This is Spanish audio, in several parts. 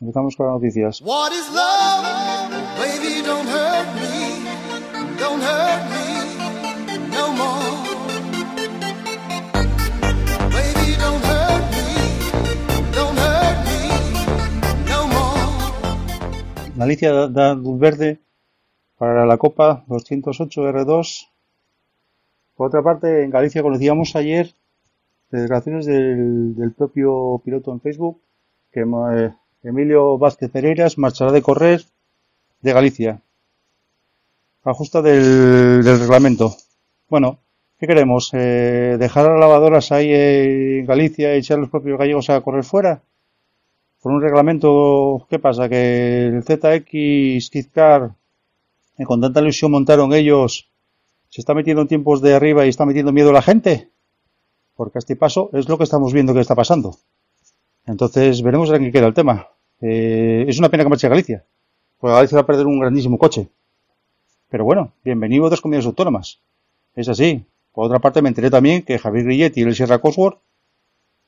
Empezamos con las noticias. What is love? Baby, don't hurt me. Don't hurt me no more. Baby, don't hurt me. Don't hurt me no more. Galicia da, da luz verde para la Copa 208 R2. Por otra parte, en Galicia conocíamos ayer declaraciones del, del propio piloto en Facebook que eh, Emilio Vázquez Pereiras marchará de correr de Galicia. A justa del, del reglamento. Bueno, ¿qué queremos? Eh, ¿Dejar las lavadoras ahí en Galicia y echar a los propios gallegos a correr fuera? Por un reglamento, ¿qué pasa? Que el ZX Kizkar, que con tanta ilusión montaron ellos, se está metiendo en tiempos de arriba y está metiendo miedo a la gente. Porque a este paso es lo que estamos viendo que está pasando. Entonces veremos en qué queda el tema. Eh, es una pena que marche a Galicia, porque Galicia va a perder un grandísimo coche. Pero bueno, bienvenido a otras comunidades autónomas. Es así. Por otra parte, me enteré también que Javier Grilletti y el Sierra Cosworth,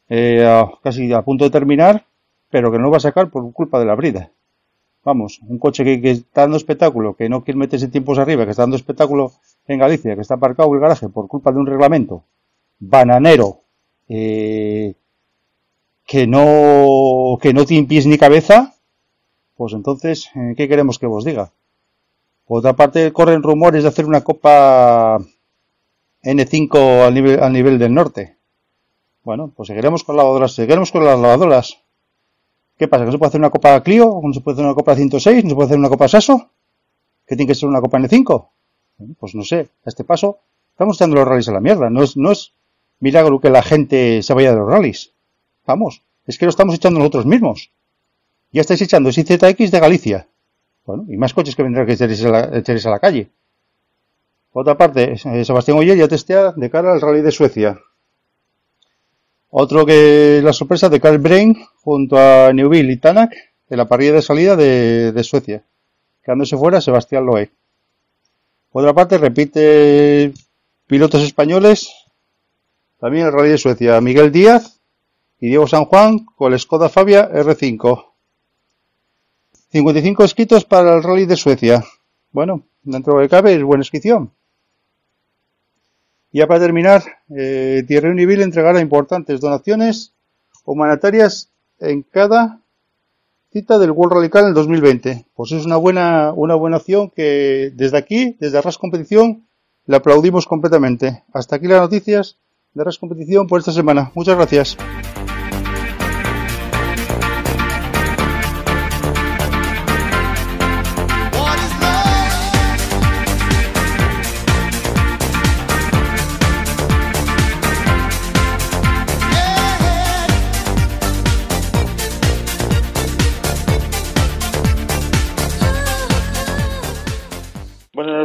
eh, casi a punto de terminar, pero que no lo va a sacar por culpa de la brida. Vamos, un coche que, que está dando espectáculo, que no quiere meterse tiempos arriba, que está dando espectáculo en Galicia, que está aparcado en el garaje por culpa de un reglamento bananero, eh, que no, que no tiene pies ni cabeza, pues entonces, eh, ¿qué queremos que vos diga? Por otra parte, corren rumores de hacer una copa N5 al nivel, al nivel del norte. Bueno, pues seguiremos con lavadoras, seguiremos con las lavadoras. ¿Qué pasa? ¿Que no se puede hacer una copa Clio? ¿No se puede hacer una copa 106? ¿No se puede hacer una copa Saso? ¿Que tiene que ser una copa N5? Bueno, Pues no sé, a este paso estamos echando los rallies a la mierda. No es, no es milagro que la gente se vaya de los rallies. Vamos, es que lo estamos echando nosotros mismos. Ya estáis echando ese ZX de Galicia. Bueno, y más coches que vendrán que echaréis a a la calle. Por otra parte, eh, Sebastián Oyer ya testea de cara al rally de Suecia. Otro que la sorpresa de Carl Brain junto a Neuville y Tanak de la parrilla de salida de, de Suecia. Quedándose fuera Sebastián Loeb. Por otra parte, repite pilotos españoles. También el rally de Suecia. Miguel Díaz y Diego San Juan con el Skoda Fabia R5. 55 escritos para el rally de Suecia. Bueno, dentro de cabe es buena inscripción. Ya para terminar, eh, Thierry Univille entregará importantes donaciones humanitarias en cada cita del World Rally Car en el 2020. Pues es una buena, una buena acción que desde aquí, desde Arras Competición, le aplaudimos completamente. Hasta aquí las noticias de Arras Competición por esta semana. Muchas gracias.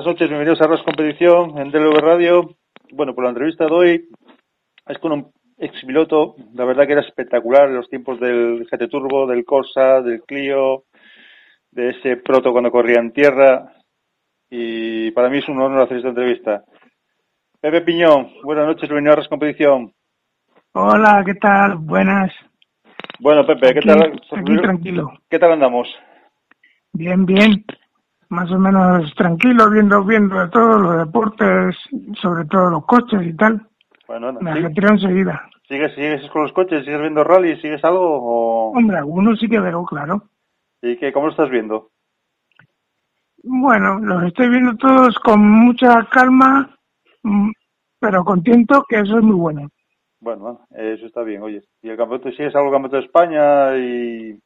Buenas noches, bienvenidos a Arras Competición en DLV Radio. Bueno, por la entrevista de hoy es con un expiloto, la verdad que era espectacular en los tiempos del GT Turbo, del Corsa, del Clio, de ese proto cuando corría en tierra y para mí es un honor hacer esta entrevista. Pepe Piñón, buenas noches, bienvenido a Arras Competición. Hola, ¿qué tal? Buenas. Bueno, Pepe, ¿qué Aquí- tal? aquí tranquilo. ¿Qué tal andamos? Bien, bien. Más o menos tranquilo, viendo, viendo de todo, los deportes, sobre todo los coches y tal. Bueno, anda, Me sí. ajetreo enseguida. ¿Sigues, ¿Sigues con los coches? ¿Sigues viendo rally? ¿Sigues algo? O... Hombre, algunos sí que veo, claro. ¿Y qué, cómo lo estás viendo? Bueno, los estoy viendo todos con mucha calma, mm, pero contento que eso es muy bueno. Bueno, eso está bien, oye. ¿Y el campeonato? ¿Sigues algo el campeonato de España? y.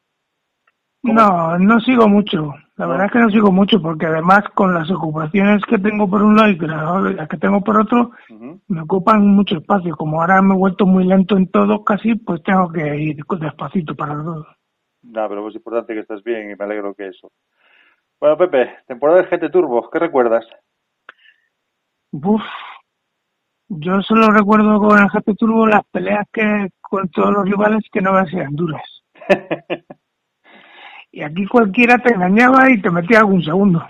No, no sigo mucho. La No. verdad es que no sigo mucho porque además con las ocupaciones que tengo por un lado y las que tengo por otro, me ocupan mucho espacio. Como ahora me he vuelto muy lento en todo casi, pues tengo que ir despacito para todo. Nada, pero es importante que estés bien y me alegro que eso. Bueno, Pepe, temporada del GT Turbo, ¿qué recuerdas? Uf, yo solo recuerdo con el GP Turbo las peleas que con todos los rivales que no sean duras. Y aquí cualquiera te engañaba y te metía algún segundo.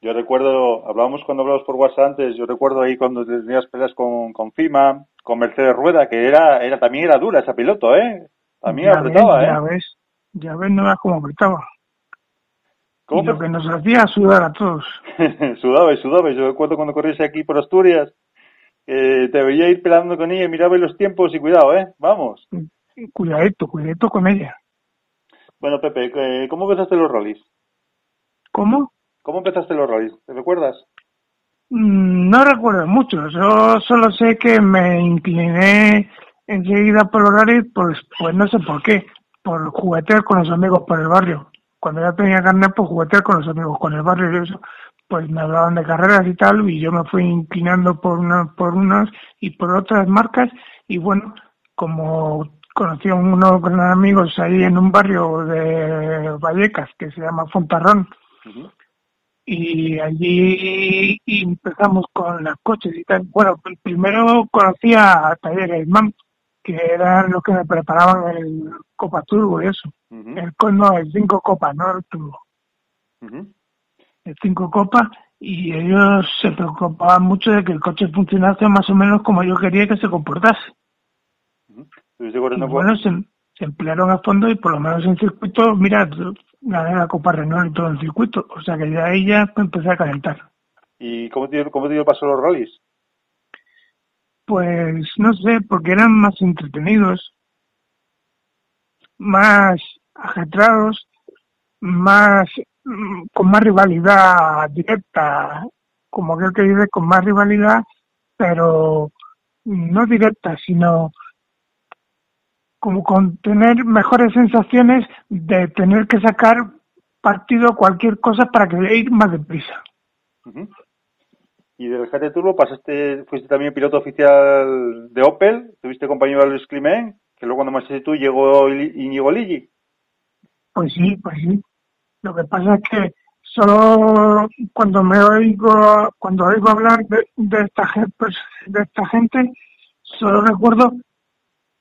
Yo recuerdo, hablábamos cuando hablamos por WhatsApp antes, yo recuerdo ahí cuando tenías peleas con, con FIMA, con Mercedes Rueda, que era, era también era dura esa piloto, ¿eh? También ya apretaba, ves, ya ¿eh? ves, ya ves, no veas cómo apretaba. ¿Cómo Y lo que nos hacía sudar a todos. sudaba y sudaba. Yo recuerdo cuando corrías aquí por Asturias, eh, te veía ir peleando con ella, miraba los tiempos y cuidado, ¿eh? Vamos. Cuidadito, cuidadito con ella. Bueno, Pepe, eh, ¿cómo empezaste los rallies? ¿Cómo? ¿Cómo empezaste los rallies? ¿Te recuerdas? Mm, No recuerdo mucho, yo solo sé que me incliné enseguida por los rallies, pues, pues no sé por qué, por juguetear con los amigos por el barrio. Cuando ya tenía carnet, pues juguetear con los amigos con el barrio y eso, pues me hablaban de carreras y tal, y yo me fui inclinando por una, por unas y por otras marcas, y bueno, como conocí a unos grandes amigos ahí en un barrio de Vallecas que se llama Fontarrón, y allí empezamos con los coches y tal. Bueno, primero conocí a Talleres MAM, que eran los que me preparaban el Copa Turbo y eso. El co- no, el 5 Copa, no el Turbo. El 5 Copa y ellos se preocupaban mucho de que el coche funcionase más o menos como yo quería que se comportase. Por- bueno, se, se emplearon a fondo y por lo menos en circuito, mira, gané la Copa Renault y todo el circuito. O sea que ya ahí ya empecé a calentar. ¿Y cómo te, cómo te dio paso los rallies? Pues no sé, porque eran más entretenidos, más ajetrados, más mm, con más rivalidad directa, como aquel que dice, con más rivalidad, pero no directa, sino como con tener mejores sensaciones de tener que sacar partido a cualquier cosa para que ir más deprisa. Y del GT Turbo pasaste, fuiste también piloto oficial de Opel, tuviste compañero de Luis Climent, que luego cuando más tú llegó Íñigo Ligi. Pues sí, pues sí. Lo que pasa es que solo cuando me oigo, cuando oigo hablar de, de esta de esta gente, solo recuerdo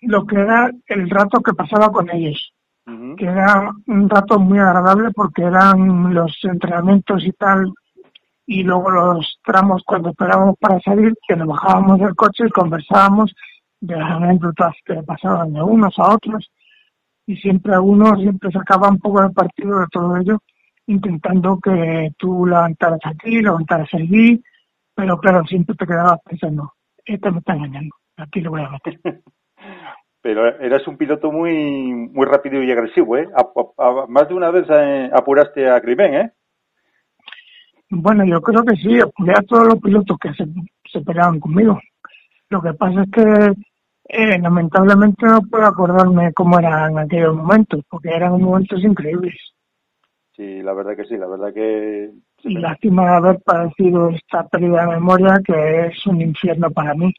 lo que era el rato que pasaba con ellos, que era un rato muy agradable porque eran los entrenamientos y tal, y luego los tramos cuando esperábamos para salir, que nos bajábamos del coche y conversábamos de las anécdotas que pasaban de unos a otros, y siempre alguno siempre sacaba un poco de partido de todo ello, intentando que tú levantaras aquí, levantaras allí, pero claro, siempre te quedabas pensando, este me está engañando, aquí lo voy a meter. Pero eras un piloto muy muy rápido y agresivo, ¿eh? A- a- a- más de una vez eh, apuraste a Climent, ¿eh? Bueno, yo creo que sí, apoyé a todos los pilotos que se, se peleaban conmigo. Lo que pasa es que eh, lamentablemente no puedo acordarme cómo eran aquellos momentos, porque eran momentos increíbles. Sí, la verdad que sí, la verdad que... Y lástima de haber padecido esta pérdida de memoria que es un infierno para mí,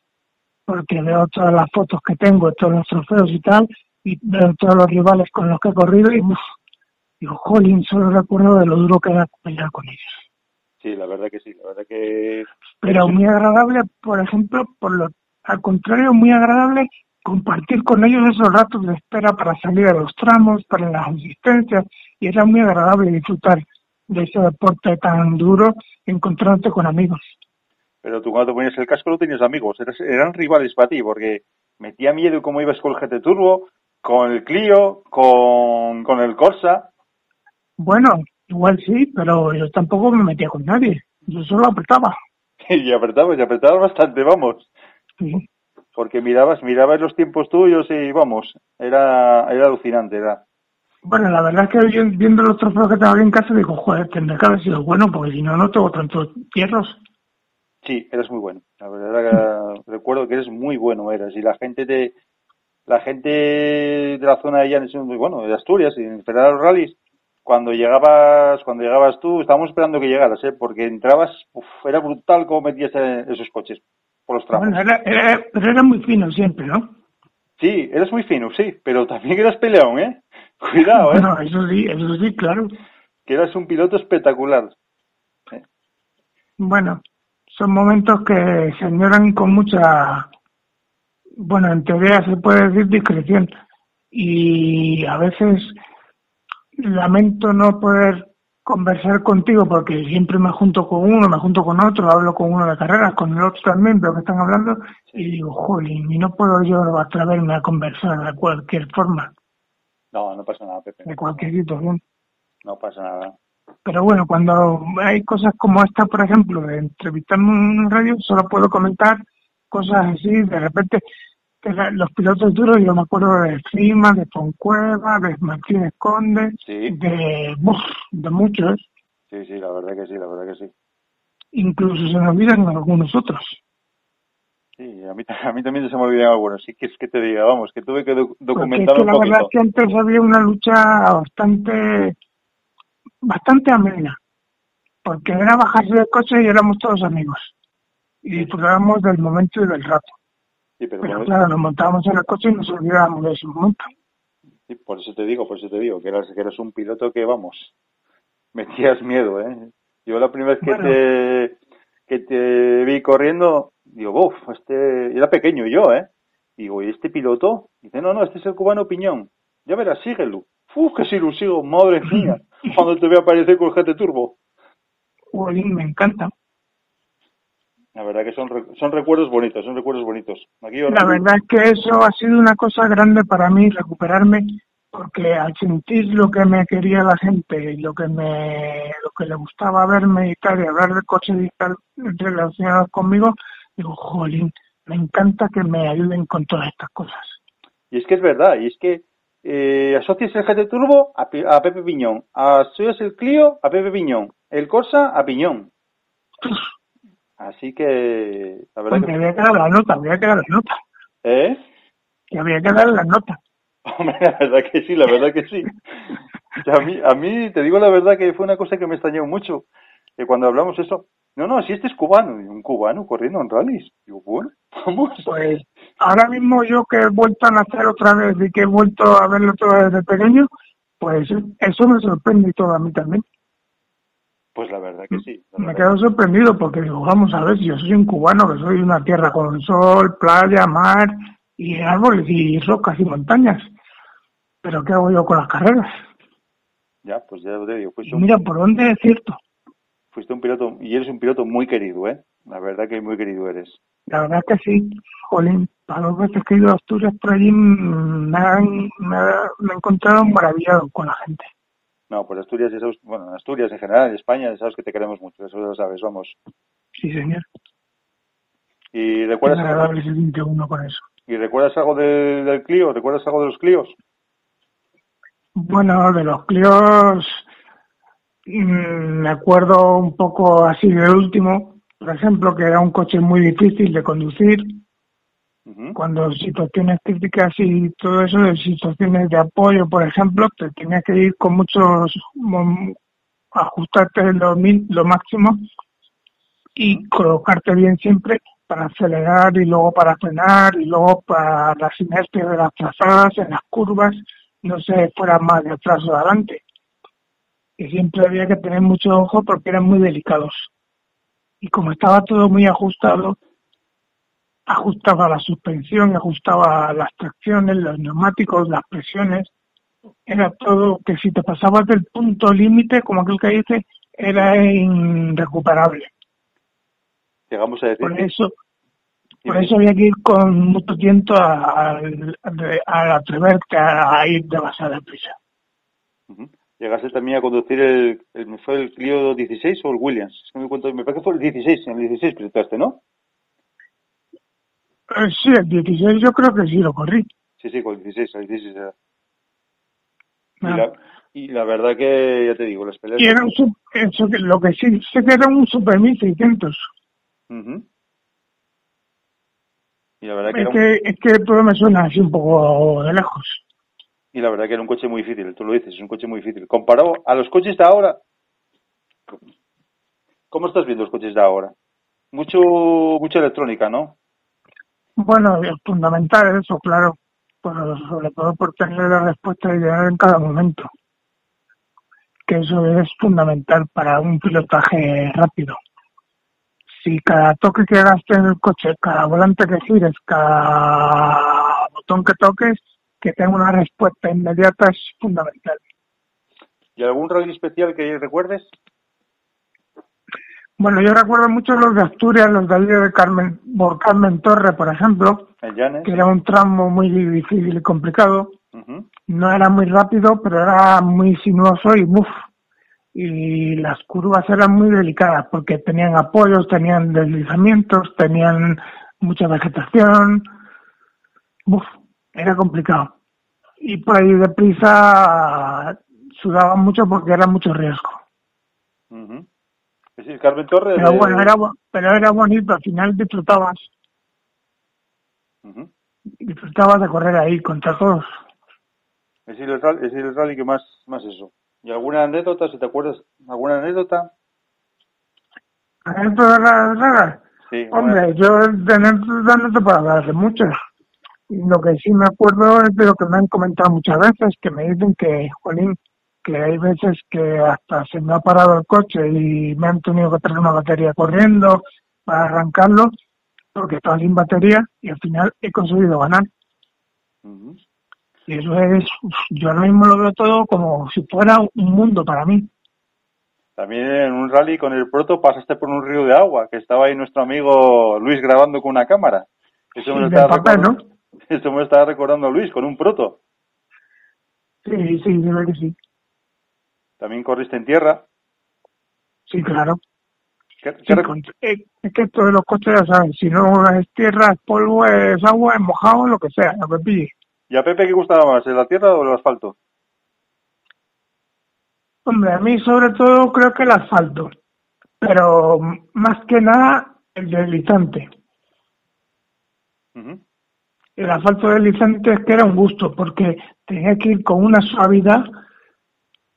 porque veo todas las fotos que tengo, todos los trofeos y tal, y veo todos los rivales con los que he corrido y uf, digo, jolín, solo recuerdo de lo duro que era pelear con ellos. Sí, la verdad que sí, la verdad que... Pero muy agradable, por ejemplo, por lo al contrario, muy agradable compartir con ellos esos ratos de espera para salir a los tramos, para las asistencias, y era muy agradable disfrutar de ese deporte tan duro encontrándote con amigos. Pero tú cuando te ponías el casco no tenías amigos, eras- eran rivales para ti, porque metía miedo cómo ibas con el GT Turbo, con el Clio, con, con el Corsa. Bueno, igual sí, pero yo tampoco me metía con nadie, yo solo apretaba. Y apretabas, y apretabas bastante, vamos. Sí. Porque mirabas, mirabas los tiempos tuyos y vamos, era, era alucinante, era. Bueno, la verdad es que yo viendo los trofeos que tengo aquí en casa digo, joder, tendrá que haber sido bueno porque si no, no tengo tantos hierros. Sí, eres muy bueno. La verdad que recuerdo que eres muy bueno, eras. Y la gente de la gente de la zona de Llanes, bueno, de Asturias y en esperar a los rallies, cuando llegabas, cuando llegabas tú, estábamos esperando que llegaras, ¿eh? porque entrabas, uf, era brutal cómo metías esos coches por los tramos. Bueno, era, era muy fino siempre, ¿no? Sí, eres muy fino, sí, pero también eras peleón, ¿eh? Cuidado, ¿eh? Bueno, eso sí, eso sí, claro. Que eras un piloto espectacular. Bueno, son momentos que se añoran con mucha, bueno, en teoría se puede decir discreción. Y a veces lamento no poder conversar contigo porque siempre me junto con uno, me junto con otro, hablo con uno de carreras, con el otro también, veo que están hablando y digo, jolín, y no puedo yo atreverme a conversar de cualquier forma, No, no pasa nada, Pepe. de cualquier situación. No pasa nada. Pero bueno, cuando hay cosas como esta, por ejemplo, de entrevistarme en un radio, solo puedo comentar cosas así, de repente, los pilotos duros, yo me acuerdo de Cima, de Poncueva, de Martínez Conde, Sí. de, uf, de muchos, Sí, sí, la verdad que sí, la verdad que sí. incluso se me olvidan algunos otros. Sí, a mí, a mí también se me olvidaba algunos. Sí, que es que te diga, vamos, que tuve que doc- Porque es documentar que un la verdad es que antes había una lucha bastante, bastante amena, porque era bajarse del coche y éramos todos amigos. Y disfrutábamos del momento y del rato. Sí, pero claro, nos montábamos en el coche y nos olvidábamos de ese momento. sí, por eso te digo, por eso te digo, que eras, que eras un piloto que, vamos, metías miedo, ¿eh? Yo la primera vez que Bueno. te que te vi corriendo, digo, uff, este, era pequeño yo, ¿eh? Digo, ¿y este piloto? Dice, no, no, este es el cubano Piñón. Ya verás, síguelo. Uf, lo sigo, madre mía. Cuando te veo aparecer con el GT Turbo. Jolín, me encanta. La verdad que son, son recuerdos bonitos, son recuerdos bonitos. Aquí La verdad es que eso ha sido una cosa grande para mí, recuperarme, porque al sentir lo que me quería la gente y lo que me lo que le gustaba verme y tal, y hablar de coches y tal relacionados conmigo, digo, jolín, me encanta que me ayuden con todas estas cosas. Y es que es verdad, y es que eh, asocias el GT Turbo a, a Pepe Piñón, asocias el Clio a Pepe Piñón, el Corsa a Piñón. Así que, la verdad Hombre, que... había que dar la nota, había que dar la nota, ¿Eh? que había que dar la nota. Hombre, la verdad que sí, la verdad que sí. A mí, a mí, te digo la verdad que fue una cosa que me extrañó mucho. Que cuando hablamos eso, no, no, si este es cubano, y un cubano corriendo en rallies. Digo, bueno, vamos. Pues ahora mismo yo que he vuelto a nacer otra vez y que he vuelto a verlo todo desde pequeño, pues eso me sorprende y todo a mí también. Pues la verdad que sí. Me quedo sorprendido porque digo, vamos a ver, si yo soy un cubano, que soy una tierra con sol, playa, mar y árboles y rocas y montañas. Pero ¿qué hago yo con las carreras? Ya, pues ya te digo, un, mira, por dónde es cierto. Fuiste un piloto, y eres un piloto muy querido, ¿eh? La verdad que muy querido eres. La verdad es que sí, jolín, para los veces que he ido a Asturias por allí me, han, me, me he encontrado maravillado con la gente. No, pues Asturias, sabes, bueno, en Asturias en general, en España, sabes que te queremos mucho, eso lo sabes, vamos. Sí, señor. ¿Y Es recuerdas, algo, agradable sentirte uno con eso. ¿y recuerdas algo de- del Clio? ¿Recuerdas algo de los Clios? Bueno, de los Clios me acuerdo un poco así del último, por ejemplo, que era un coche muy difícil de conducir, cuando situaciones críticas y todo eso, situaciones de apoyo, por ejemplo, te tenías que ir con muchos, ajustarte lo, lo máximo y colocarte bien siempre para acelerar y luego para frenar y luego para las inercias de las trazadas, en las curvas, no se fuera más de atrás o de adelante. Y siempre había que tener mucho ojo porque eran muy delicados. Y como estaba todo muy ajustado, ajustaba la suspensión, ajustaba las tracciones, los neumáticos, las presiones, era todo que si te pasabas del punto límite, como aquel que dice, era irrecuperable. Llegamos a decir Por que- eso, por eso había que ir con mucho tiento a, a- a atreverte a, a ir demasiado deprisa. Ujú. Llegaste también a conducir el, el- ¿fue el Clio 16 o el Williams? Es que me, cuento, me parece que fue el 16, en el 16 presentaste, ¿no? Eh, sí, el 16 yo creo que sí lo corrí. Sí, sí, con el 16, el 16 era. Y, Ah. la, y la verdad que, ya te digo, las peleas... Y era un, eso que, lo que sí sé que era un Super 1600. Ujú. Y la verdad que Es un- que, es que todo me suena así un poco de lejos. Y la verdad que era un coche muy difícil, tú lo dices, es un coche muy difícil. Comparado a los coches de ahora, ¿cómo estás viendo los coches de ahora? Mucho, mucha electrónica, ¿no? Bueno, es fundamental eso, claro. Sobre todo por tener la respuesta ideal en cada momento. Que eso es fundamental para un pilotaje rápido. Si cada toque que hagas en el coche, cada volante que gires, cada botón que toques, que tenga una respuesta inmediata es fundamental. ¿Y algún rally especial que recuerdes? Bueno, yo recuerdo mucho los de Asturias, los de de Carmen, por Carmen Torre, por ejemplo, que era un tramo muy difícil y complicado. No era muy rápido, pero era muy sinuoso y ¡buf! Y las curvas eran muy delicadas porque tenían apoyos, tenían deslizamientos, tenían mucha vegetación. ¡Buf! Era complicado. Y por ahí deprisa sudaba mucho porque era mucho riesgo. Es decir, Carmen Torres. Pero de- bueno, era, pero era bonito, al final disfrutabas, Ujú. disfrutabas de correr ahí contra todos. Es decir, el rally, es decir, el rally que más, más eso. ¿Y alguna anécdota, si te acuerdas? ¿Alguna anécdota? ¿Esto de las raras? Sí. Hombre, yo de anécdotas no te puedo hablar de muchas. Lo que sí me acuerdo es de lo que me han comentado muchas veces, que me dicen que, jolín, que hay veces que hasta se me ha parado el coche y me han tenido que traer una batería corriendo para arrancarlo, porque estaba sin batería y al final he conseguido ganar. Y eso es, yo ahora mismo lo veo todo como si fuera un mundo para mí. También en un rally con el proto pasaste por un río de agua, que estaba ahí nuestro amigo Luis grabando con una cámara. Eso me lo de papel, recordando, eso me estaba recordando Luis, con un proto. Sí, sí, verdad que sí. También corriste en tierra. Sí, claro. ¿Qué, Sí, qué rec- con- es que esto de los coches ya sabes, si no es tierra, es polvo, es agua, es mojado, lo que sea, lo que pille. ¿Y a Pepe qué gustaba más, la tierra o el asfalto? Hombre, a mí sobre todo creo que el asfalto, pero más que nada el deslizante. Ujú. El asfalto deslizante es que era un gusto, porque tenía que ir con una suavidad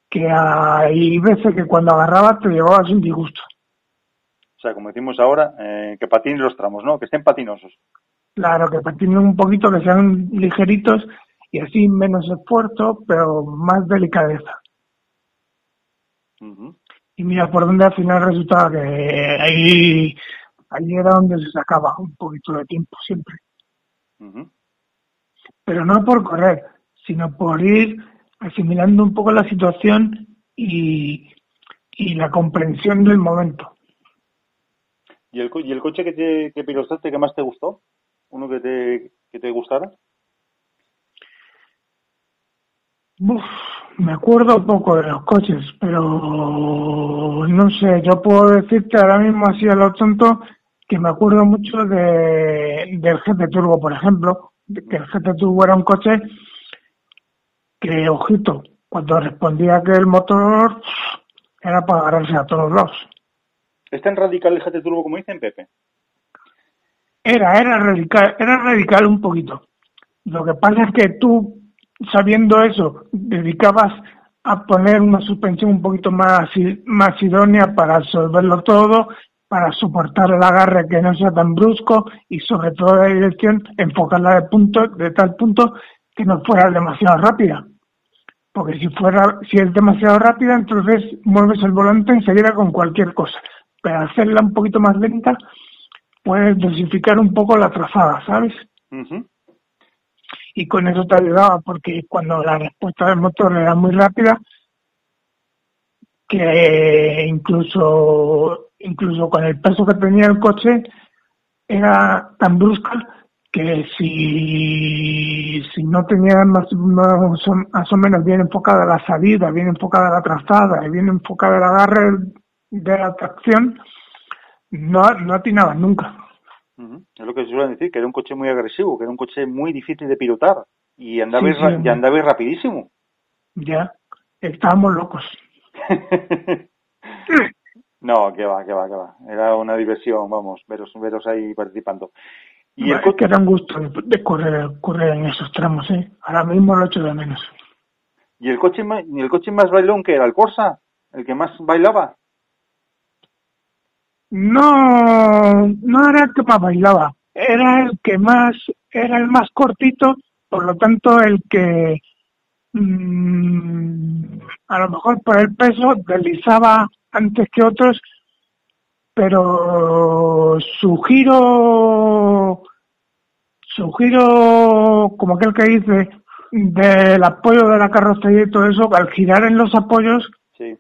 que hay veces que cuando agarrabas te llevabas un disgusto. O sea, como decimos ahora, eh, que patinen los tramos, ¿no? Que estén patinosos. Claro, que patinen un poquito, que sean ligeritos y así menos esfuerzo, pero más delicadeza. Y mira por dónde al final resultaba que ahí, ahí era donde se sacaba un poquito de tiempo siempre. Pero no por correr, sino por ir asimilando un poco la situación y, y la comprensión del momento. ¿Y el, co- y el coche que, te, que pilotaste que más te gustó? ¿Uno que te, que te gustara? Uf, me acuerdo poco de los coches, pero no sé, yo puedo decirte ahora mismo así a lo tonto que me acuerdo mucho de, del GT Turbo, por ejemplo, que el GT Turbo era un coche que, ojito, cuando respondía que el motor era para agarrarse a todos lados. ¿Es tan radical el GT Turbo como dicen Pepe? Era, era radical, era radical un poquito. Lo que pasa es que tú, sabiendo eso, dedicabas a poner una suspensión un poquito más, más idónea para absorberlo todo, para soportar el agarre que no sea tan brusco y sobre todo la dirección, enfocarla de punto, de tal punto que no fuera demasiado rápida. Porque si fuera, si es demasiado rápida, entonces mueves el volante enseguida con cualquier cosa. Pero hacerla un poquito más lenta, puedes dosificar un poco la trazada, ¿sabes? Y con eso te ayudaba, porque cuando la respuesta del motor era muy rápida, que incluso, incluso con el peso que tenía el coche, era tan brusca que si, si no tenía más, más, o- más o menos bien enfocada la salida, bien enfocada la trazada y bien enfocada el agarre de la tracción, no, no atinabas nunca. Es lo que se suele decir, que era un coche muy agresivo, que era un coche muy difícil de pilotar y andaba, Sí, sí, y andaba rapidísimo. Ya, estábamos locos. no, que va, que va, que va. Era una diversión, vamos, veros, veros ahí participando. Y el Es coche, que era un gusto de, correr, correr en esos tramos, ¿eh? Ahora mismo lo echo de menos. y el coche, y el coche más bailón que era el Corsa, el que más bailaba. No, no era el que más bailaba, era el que más, era el más cortito, por lo tanto el que mm, a lo mejor por el peso deslizaba antes que otros, pero su giro, su giro, como aquel que dice, del apoyo de la carrocería y todo eso, al girar en los apoyos, Sí.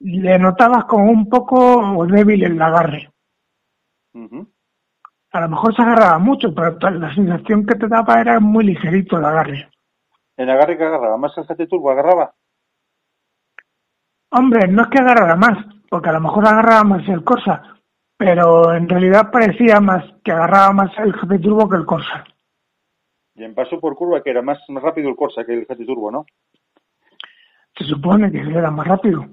le notabas como un poco débil el agarre. Ujú. A lo mejor se agarraba mucho, pero la sensación que te daba era muy ligerito el agarre. El agarre que agarraba, más el GT Turbo agarraba. Hombre, no es que agarrara más, porque a lo mejor agarraba más el Corsa, pero en realidad parecía más que agarraba más el GP Turbo que el Corsa. Y en paso por curva, que era más, más rápido el Corsa que el GT Turbo, ¿no? Se supone que era más rápido,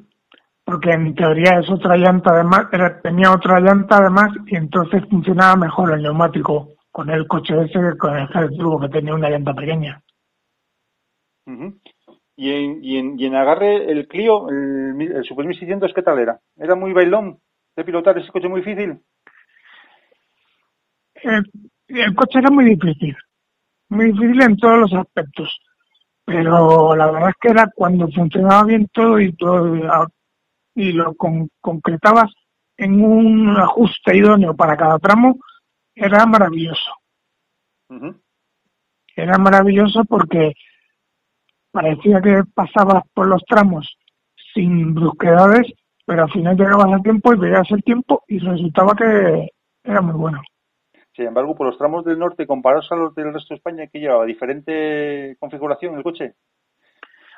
porque en teoría es otra llanta además, era, tenía otra llanta además y entonces funcionaba mejor el neumático con el coche ese que con el GP Turbo que tenía una llanta pequeña. Ujú. Y en, y, en, y en agarre, el Clio, el, el Super 1600, ¿qué tal era? ¿Era muy bailón de pilotar ese coche muy difícil? el, el coche era muy difícil, muy difícil en todos los aspectos, pero la verdad es que era cuando funcionaba bien todo y todo y lo con- concretabas en un ajuste idóneo para cada tramo, era maravilloso. Era maravilloso porque parecía que pasabas por los tramos sin brusquedades, pero al final llegabas a tiempo y veías el tiempo y resultaba que era muy bueno. Sin embargo, por los tramos del norte, comparados a los del resto de España, que llevaba diferente configuración el coche.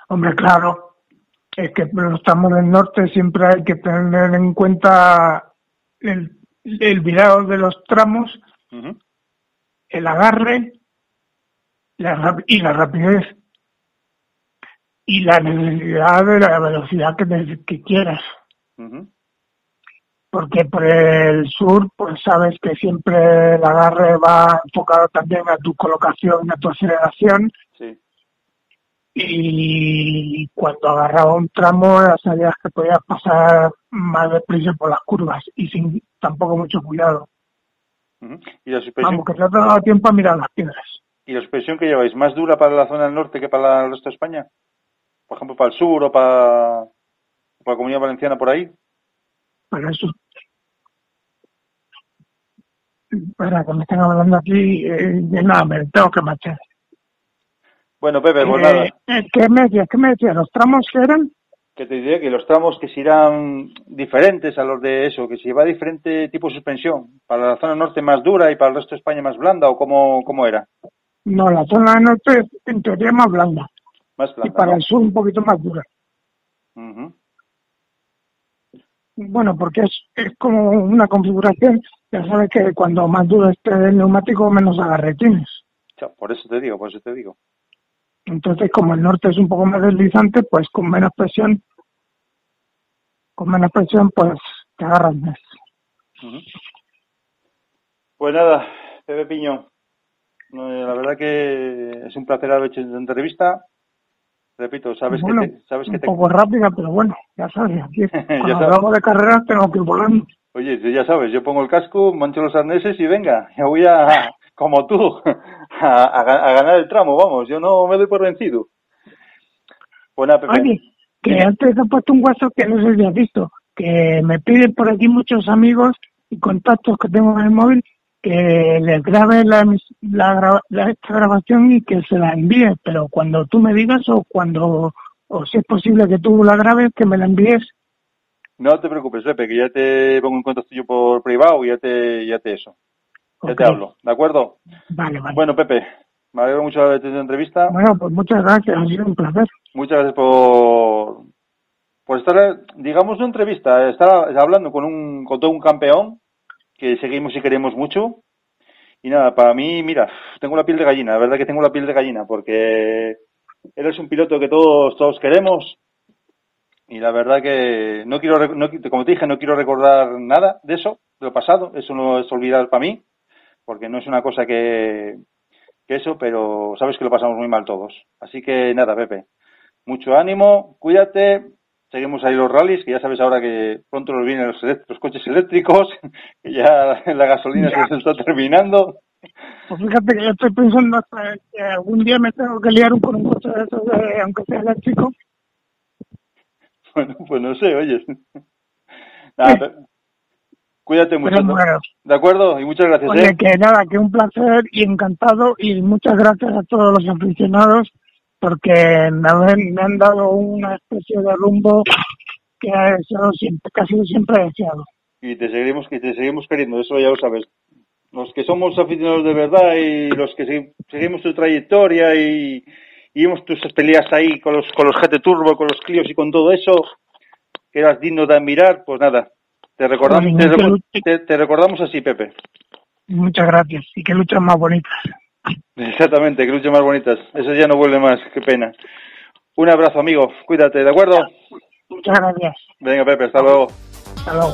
Hombre, claro, es que los tramos del norte siempre hay que tener en cuenta el, el virado de los tramos, el agarre la y la rapidez y la necesidad de la velocidad que, que quieras. Porque por el sur, pues sabes que siempre el agarre va enfocado también a tu colocación, a tu aceleración Sí. y cuando agarraba un tramo sabías que podías pasar más deprisa por las curvas y sin tampoco mucho cuidado. ¿Y la suspensión, Vamos, que te ha dado tiempo a mirar las piedras. ¿Y la suspensión que lleváis? ¿Más dura para la zona del norte que para el resto de España? Por ejemplo, para el sur o para, para la comunidad valenciana por ahí. Para eso. Que me están hablando aquí, eh, nada, me tengo que marchar. Bueno, Pepe, pues Eh, nada. eh, ¿Qué me decías? ¿Qué me decías? ¿Los tramos que eran? Que te diré que los tramos que serán diferentes a los de eso, que si va diferente tipo de suspensión. Para la zona norte más dura y para el resto de España más blanda o cómo, cómo era. No, la zona norte en teoría más blanda Más y para ¿no? el sur un poquito más dura. Bueno, porque es, es como una configuración, ya sabes que cuando más duro esté el neumático, menos agarre tienes. Ya, Por eso te digo, por eso te digo. Entonces, como el norte es un poco más deslizante, pues con menos presión, con menos presión, pues te agarras más. Pues nada, Pepe Piño, eh, la verdad que es un placer haber hecho esta entrevista. Repito, sabes bueno, que te, sabes que te, poco rápida, pero bueno, ya sabes, aquí cuando de carreras tengo que ir volando. oye, ya sabes, yo pongo el casco, mancho los arneses y venga, ya voy a, como tú, a, a ga- a ganar el tramo, vamos, yo no me doy por vencido. Pepe. Oye, que antes he puesto un WhatsApp que no sé si has visto, que me piden por aquí muchos amigos y contactos que tengo en el móvil que les grabe la, la, esta grabación y que se la envíe, pero cuando tú me digas o cuando, o si es posible que tú la grabes, que me la envíes. No te preocupes, Pepe, que ya te pongo en contacto yo por privado y ya te, ya te eso, ya te hablo, ¿de acuerdo? Vale, vale. Bueno, Pepe, me alegro mucho de haber tenido esta entrevista. Bueno, pues muchas gracias, ha sido un placer. Muchas gracias por, por estar, digamos, una entrevista, estar hablando con un, con todo un campeón que seguimos y queremos mucho Y nada, para mí, mira, tengo la piel de gallina, la verdad que tengo la piel de gallina, porque eres un piloto que todos, todos queremos. Y la verdad que no quiero, no, como te dije, no quiero recordar nada de eso, de lo pasado. Eso no es olvidar para mí, porque no es una cosa que, que eso, pero sabes que lo pasamos muy mal todos. Así que nada, Pepe, mucho ánimo, cuídate. Seguimos ahí los rallies, que ya sabes ahora que pronto nos vienen los, los coches eléctricos, que ya la gasolina Ya. se está terminando. Pues fíjate que yo estoy pensando hasta que algún día me tengo que liar con un coche de esos, de- aunque sea eléctrico. Bueno, pues no sé, oye. Nada, pe- cuídate mucho. Bueno, ¿De acuerdo? Y muchas gracias, oye, ¿eh? que nada, que un placer y encantado y muchas gracias a todos los aficionados porque me han, me han dado una especie de rumbo que ha sido siempre, que ha sido siempre deseado. Y te seguiremos, que te seguimos queriendo, eso ya lo sabes. Los que somos aficionados de verdad y los que segui- seguimos tu trayectoria y, y vemos tus peleas ahí con los, con los GT Turbo, con los Clios y con todo eso, que eras digno de admirar, pues nada, te recordamos, Joder, te, recordamos así, Pepe. Muchas gracias y que luchas más bonitas. Exactamente, que luchas más bonitas. Eso ya no vuelve más, qué pena. Un abrazo, amigo. Cuídate, ¿de acuerdo? Muchas gracias. Venga, Pepe, hasta luego. Hasta luego.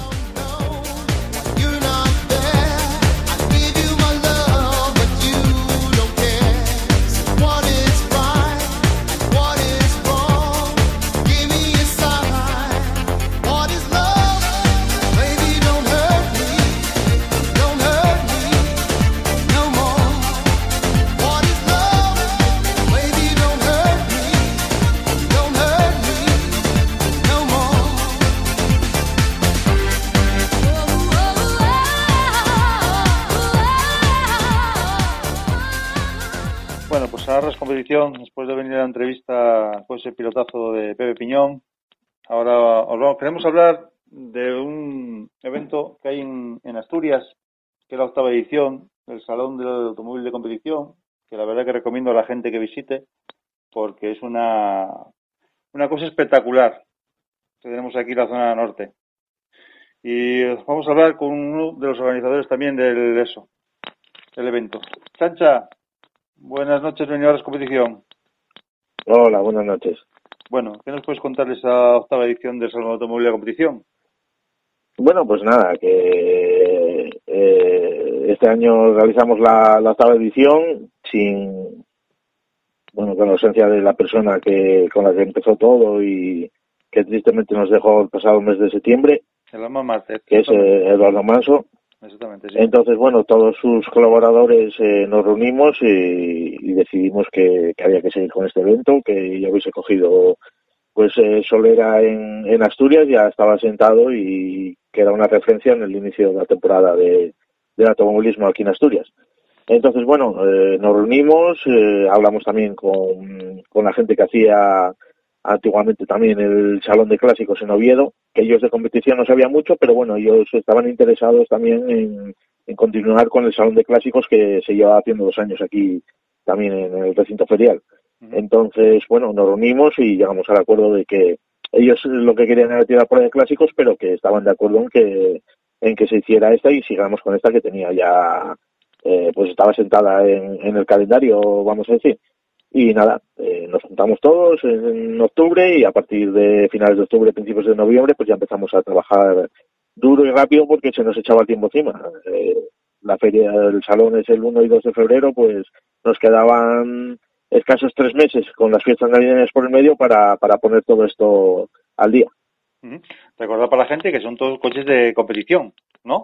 Competición, después de venir a la entrevista con ese pilotazo de Pepe Piñón. Ahora os vamos, queremos hablar de un evento que hay en, en Asturias, que es la octava edición del Salón del Automóvil de Competición, que la verdad que recomiendo a la gente que visite, porque es una, una cosa espectacular que tenemos aquí en la zona norte. Y vamos a hablar con uno de los organizadores también del eso, del evento. Chancha, buenas noches, la competición. Hola, buenas noches. Bueno, ¿qué nos puedes contar de esa octava edición del Salón de Automóvil de Competición? Bueno, pues nada, que eh, este año realizamos la, la octava edición sin, bueno, con la ausencia de la persona que con la que empezó todo y que tristemente nos dejó el pasado mes de septiembre, El alma mater. que es eh, Eduardo Manso. Exactamente, sí. Entonces, bueno, todos sus colaboradores eh, nos reunimos y, y decidimos que, había que seguir con este evento, que ya hubiese cogido pues eh, Solera en, en Asturias, ya estaba sentado y que era una referencia en el inicio de la temporada de, del automovilismo aquí en Asturias. Entonces, bueno, eh, nos reunimos, eh, hablamos también con, con la gente que hacía antiguamente también el Salón de Clásicos en Oviedo, que ellos de competición no sabían mucho, pero bueno, ellos estaban interesados también en, en continuar con el Salón de Clásicos que se lleva haciendo dos años aquí también en el recinto ferial. Entonces, bueno, nos reunimos y llegamos al acuerdo de que ellos lo que querían era tirar por de clásicos, pero que estaban de acuerdo en que en que se hiciera esta y sigamos con esta que tenía ya, eh, pues estaba sentada en, en el calendario, vamos a decir. Y nada, eh, nos juntamos todos en octubre y a partir de finales de octubre, principios de noviembre, pues ya empezamos a trabajar duro y rápido porque se nos echaba el tiempo encima. Eh, la feria del salón es el 1 y 2 de febrero, pues nos quedaban escasos tres meses con las fiestas navideñas por el medio para, para poner todo esto al día. Recordar para la gente que son todos coches de competición, ¿no?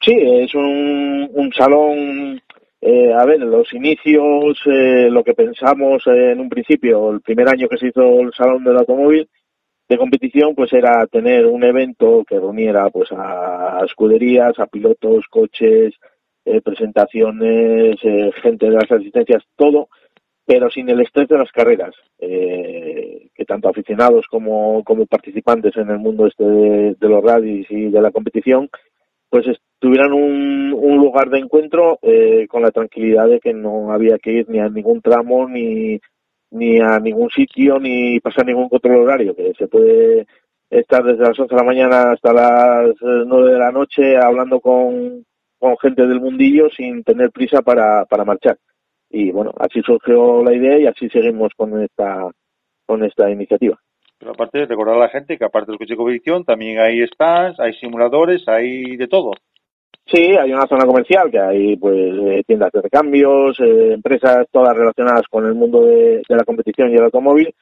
Sí, es un, un salón, eh, a ver, los inicios, eh, lo que pensamos eh, en un principio, el primer año que se hizo el salón del automóvil de competición, pues era tener un evento que reuniera pues a escuderías, a pilotos, coches, eh, presentaciones, eh, gente de las asistencias, todo, pero sin el estrés de las carreras, que tanto aficionados como, como participantes en el mundo este de, de los rallies y de la competición, pues tuvieran un, un lugar de encuentro eh, con la tranquilidad de que no había que ir ni a ningún tramo ni ni a ningún sitio ni pasar ningún control horario que se puede estar desde las 11 de la mañana hasta las eh, 9 de la noche hablando con con gente del mundillo sin tener prisa para, para marchar. Y bueno, así surgió la idea y así seguimos con esta, con esta iniciativa. Pero aparte, recordar a la gente que aparte de los coches de competición, también hay stands, hay simuladores, hay de todo. Sí, hay una zona comercial que hay pues eh, tiendas de recambios, eh, empresas todas relacionadas con el mundo de, de la competición y el automóvil.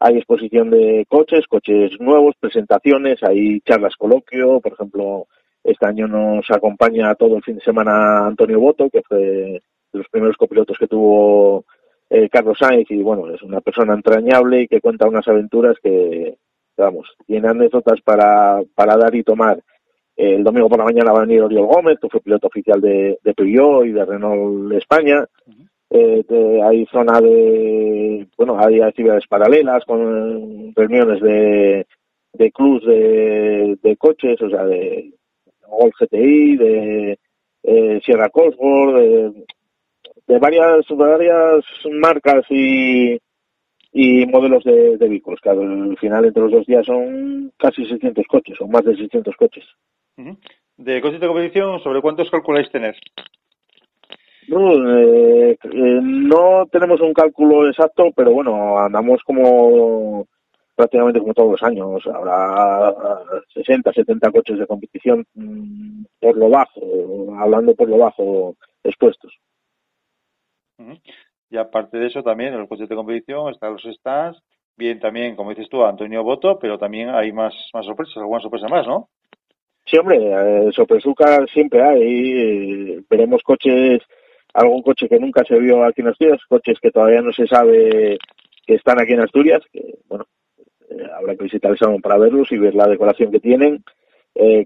Hay exposición de coches, coches nuevos, presentaciones, hay charlas coloquio, por ejemplo, este año nos acompaña todo el fin de semana Antonio Boto, que fue de los primeros copilotos que tuvo eh, Carlos Sainz y bueno, es una persona entrañable y que cuenta unas aventuras que, vamos, tiene anécdotas para, para dar y tomar. El domingo por la mañana va a venir Oriol Gómez, que fue piloto oficial de, de Peugeot y de Renault España. Eh, de- hay zona de, bueno, hay actividades paralelas con reuniones de, de clubs de, de coches, o sea, de Golf GTI, de eh, Sierra Cosworth, de, varias, varias marcas y, y modelos de, de vehículos, que al final entre los dos días son casi 600 coches, o más de 600 coches. De coches de competición, ¿sobre cuántos calculáis tener? No, eh, eh, no tenemos un cálculo exacto, pero bueno, andamos como prácticamente como todos los años. Habrá 60, 70 coches de competición mm, por lo bajo, hablando por lo bajo expuestos. Y aparte de eso, también en los coches de competición están los stands, bien también, como dices tú, Antonio Boto, pero también hay más, más sorpresas, alguna sorpresa más, ¿no? Sí, hombre, eh, sorpresuca siempre hay. eh, veremos coches, algún coche que nunca se vio aquí en Asturias, coches que todavía no se sabe que están aquí en Asturias, que bueno, eh, habrá que visitar el salón para verlos y ver la decoración que tienen.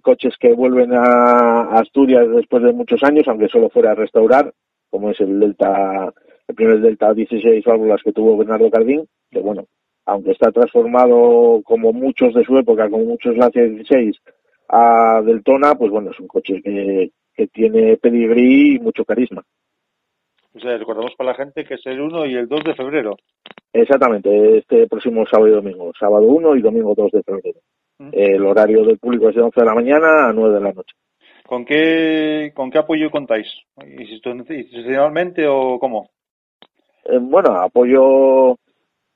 Coches que vuelven a Asturias después de muchos años, aunque solo fuera a restaurar, como es el Delta, el primer Delta 16 válvulas que tuvo Bernardo Cardín, que bueno, aunque está transformado como muchos de su época, como muchos Lancia 16, a Deltona, pues bueno, es un coche que, que tiene pedigrí y mucho carisma. O sea, recordamos para la gente que es el 1 y el 2 de febrero. Exactamente, este próximo sábado y domingo, sábado 1 y domingo 2 de febrero. Mm. El horario del público es de 11 de la mañana a 9 de la noche. ¿Con qué, con qué apoyo contáis? ¿Institucionalmente o cómo? Eh, bueno, apoyo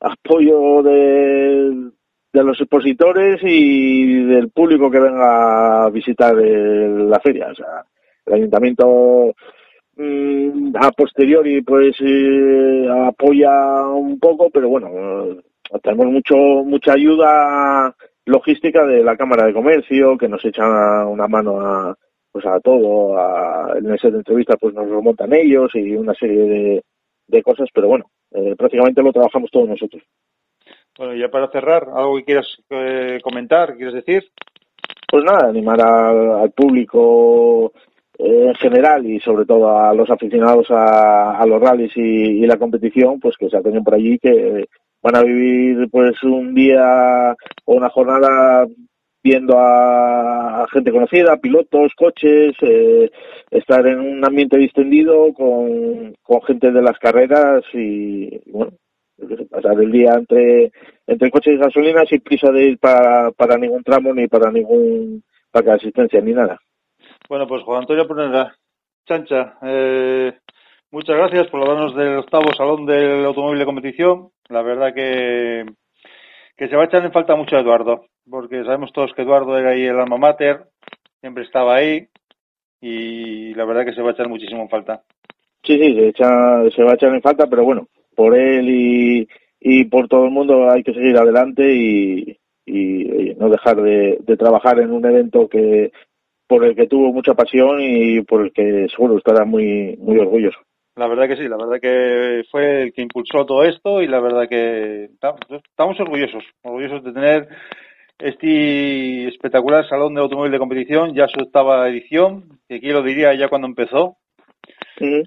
apoyo de, de los expositores y del público que venga a visitar el- la feria. O sea, el ayuntamiento mm, a posteriori pues eh, apoya un poco, pero bueno, eh, tenemos mucho mucha ayuda logística de la Cámara de Comercio que nos echa una mano a pues a todo, a, en de entrevistas pues nos lo montan ellos y una serie de, de cosas, pero bueno, eh, prácticamente lo trabajamos todos nosotros. Bueno, ya para cerrar, ¿algo que quieras eh, comentar, quieres decir? Pues nada, animar al, al público eh, en general y sobre todo a los aficionados a, a los rallies y, y la competición, pues que se atengan por allí, que van a vivir pues un día o una jornada viendo a, gente conocida, pilotos, coches, eh, estar en un ambiente distendido con, con gente de las carreras y, bueno, pasar el día entre entre coches y gasolina sin prisa de ir para, para ningún tramo ni para ningún para asistencia ni nada. Bueno, pues Juan Antonio Ponera, Chancha, eh, muchas gracias por hablarnos del octavo Salón del Automóvil de Competición. La verdad que, que se va a echar en falta mucho Eduardo, porque sabemos todos que Eduardo era ahí el alma mater, siempre estaba ahí y la verdad que se va a echar muchísimo en falta. Sí, sí, se, echa, se va a echar en falta, pero bueno, por él y, y por todo el mundo hay que seguir adelante y, y, y no dejar de, de trabajar en un evento que por el que tuvo mucha pasión y por el que seguro estará muy muy orgulloso. La verdad que sí, la verdad que fue el que impulsó todo esto y la verdad que ta- estamos orgullosos, orgullosos de tener este espectacular Salón de Automóvil de Competición, ya su octava edición, que quiero diría ya cuando empezó. Ujú.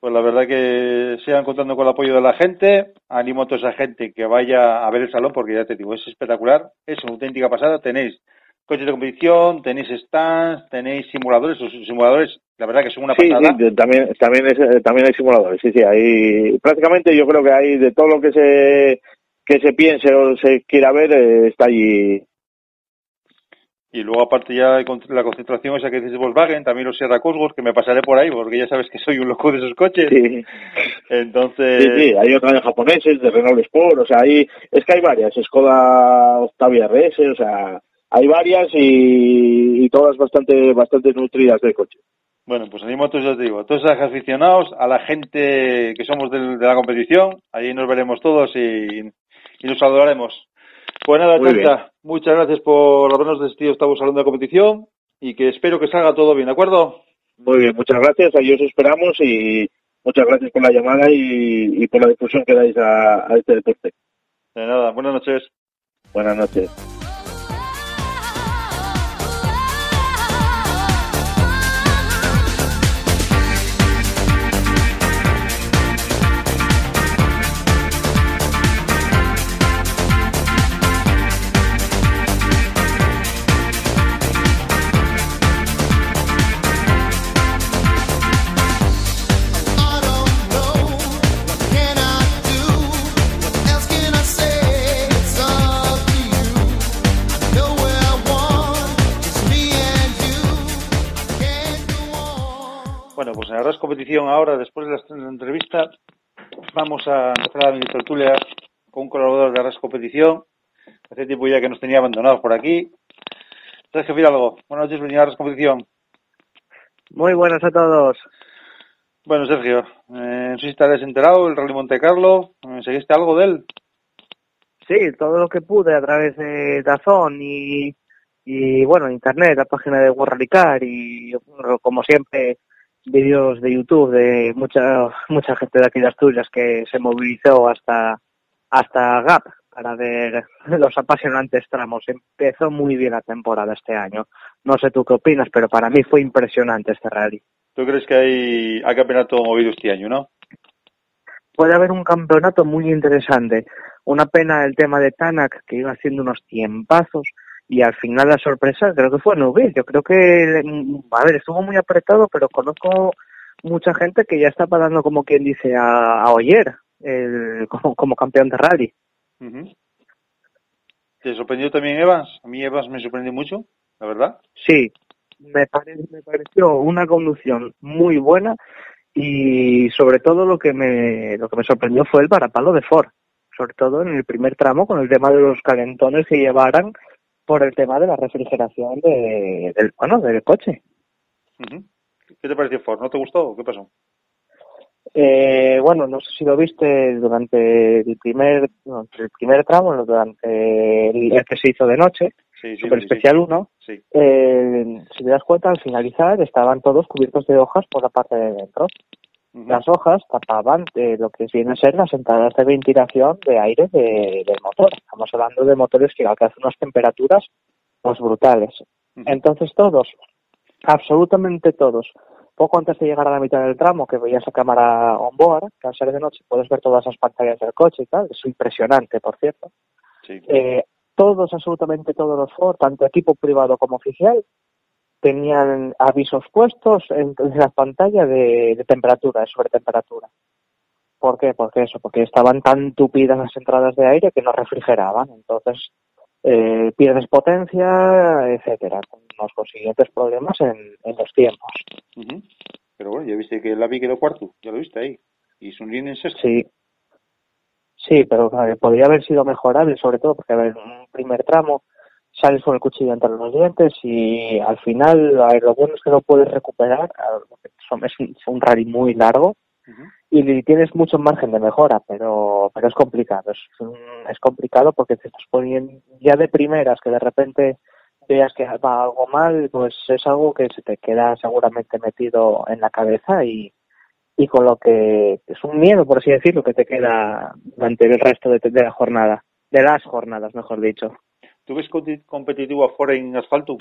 Pues la verdad que sigan contando con el apoyo de la gente. Animo a toda esa gente que vaya a ver el salón porque ya te digo, es espectacular, es una auténtica pasada. Tenéis coches de competición, tenéis stands, tenéis simuladores, los simuladores, la verdad que son una Sí, pasada. sí, también también es, eh, también hay simuladores, sí, sí, hay prácticamente yo creo que hay de todo lo que se que se piense o se quiera ver eh, está allí. Y luego, aparte, ya la concentración esa que dices Volkswagen, también los Sierra Cosworth, que me pasaré por ahí, porque ya sabes que soy un loco de esos coches. Sí. Entonces, Sí, sí, hay otra de japoneses, de Renault Sport, o sea, hay, es que hay varias, Skoda Octavia RS, o sea, hay varias y, y todas bastante, bastante nutridas de coche. bueno, pues animo a todos, ya te digo, a todos los aficionados, a la gente que somos de, la competición, ahí nos veremos todos y, y nos saludaremos. Pues nada, Muy muchas gracias por habernos desistido esta salón de competición y que espero que salga todo bien, ¿de acuerdo? Muy bien, muchas gracias, ahí os esperamos y muchas gracias por la llamada y, y por la difusión que dais a, a este deporte. De nada, buenas noches. Buenas noches. La RAS competición ahora, después de la entrevista, vamos a empezar la mini tertulia con un colaborador de RAS competición. Hace tiempo ya que nos tenía abandonados por aquí. Sergio Fidalgo, buenas noches, bienvenido a RAS competición. Muy buenas a todos. Bueno, Sergio, eh, no sé si estarás enterado, el Rally Monte Carlo, eh, ¿seguiste algo de él? Sí, todo lo que pude a través de Dazón y, y bueno, internet, la página de World Rally Car y como siempre vídeos de YouTube de mucha mucha gente de aquí de Asturias que se movilizó hasta hasta Gap para ver los apasionantes tramos. Empezó muy bien la temporada este año. No sé tú qué opinas, pero para mí fue impresionante este rally. ¿Tú crees que hay, hay campeonato movido este año, no? puede haber un campeonato muy interesante. Una pena el tema de Tanak, que iba haciendo unos tiempazos, y al final la sorpresa creo que fue Nubil. Yo creo que, mm, a ver, estuvo muy apretado, pero conozco mucha gente que ya está parando, como quien dice, a, a Oyer, el, como, como campeón de rally. ¿Te sorprendió también Evans? A mí Evans me sorprendió mucho, la verdad. Sí, me, pare- me pareció una conducción muy buena y sobre todo lo que me lo que me sorprendió fue el varapalo de Ford, sobre todo en el primer tramo con el tema de los calentones que llevaran por el tema de la refrigeración de, del bueno del coche. ¿Qué te pareció Ford? ¿No te gustó o qué pasó? Eh, bueno, no sé si lo viste durante el primer no, el primer tramo, durante el, el que se hizo de noche, Sí, sí, Super sí, Especial 1, sí. Sí. eh, si te das cuenta, al finalizar estaban todos cubiertos de hojas por la parte de dentro. Las hojas tapaban eh, lo que viene a ser las entradas de ventilación de aire de- del motor. Estamos hablando de motores que alcanzan unas temperaturas pues brutales. Entonces todos, absolutamente todos, poco antes de llegar a la mitad del tramo, que veías la cámara on board, que al ser de noche puedes ver todas esas pantallas del coche y tal, es impresionante, por cierto. Sí. Eh, todos, absolutamente todos los Ford, tanto equipo privado como oficial, tenían avisos puestos en, en la pantalla de, de temperatura, de sobretemperatura. ¿Por qué? Porque eso, porque estaban tan tupidas las entradas de aire que no refrigeraban. Entonces, eh, pierdes potencia, etcétera, con los consiguientes problemas en, en los tiempos. Ujú. Pero bueno, ya viste que el AVI quedó cuarto, ya lo viste ahí. Y Sunrin en sexto. Sí. Sí, pero eh, podría haber sido mejorable, sobre todo porque, a ver, en un primer tramo sales con el cuchillo entre los dientes y al final, a ver, lo bueno es que lo puedes recuperar, es un, es un rally muy largo y tienes mucho margen de mejora, pero pero es complicado, es, es complicado porque te estás poniendo ya de primeras que de repente veas que va algo mal, pues es algo que se te queda seguramente metido en la cabeza y, y con lo que es un miedo, por así decirlo, que te queda durante el resto de, de la jornada, de las jornadas, mejor dicho. ¿Tú ves competi- competitivo a Ford en asfalto?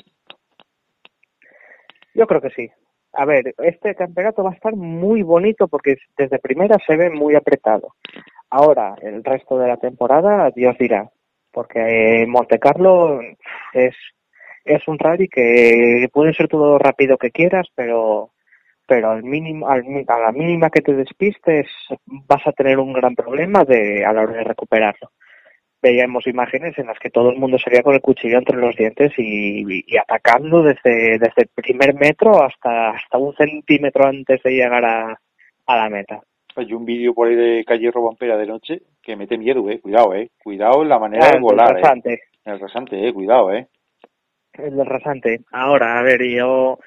Yo creo que sí. A ver, este campeonato va a estar muy bonito porque desde primera se ve muy apretado. Ahora, el resto de la temporada, Dios dirá, porque eh, Monte Carlo es, es un rally que puede ser todo rápido que quieras, pero pero al mínimo, al a la mínima que te despistes vas a tener un gran problema de a la hora de recuperarlo. Veíamos imágenes en las que todo el mundo salía con el cuchillo entre los dientes y, y atacando desde, desde el primer metro hasta, hasta un centímetro antes de llegar a, a la meta. Hay un vídeo por ahí de calle Robampera de noche que mete miedo, eh. Cuidado, eh. Cuidado en la manera Ah, de el volar, eh. rasante, El rasante, eh. Cuidado, eh. el rasante. Ahora, a ver, yo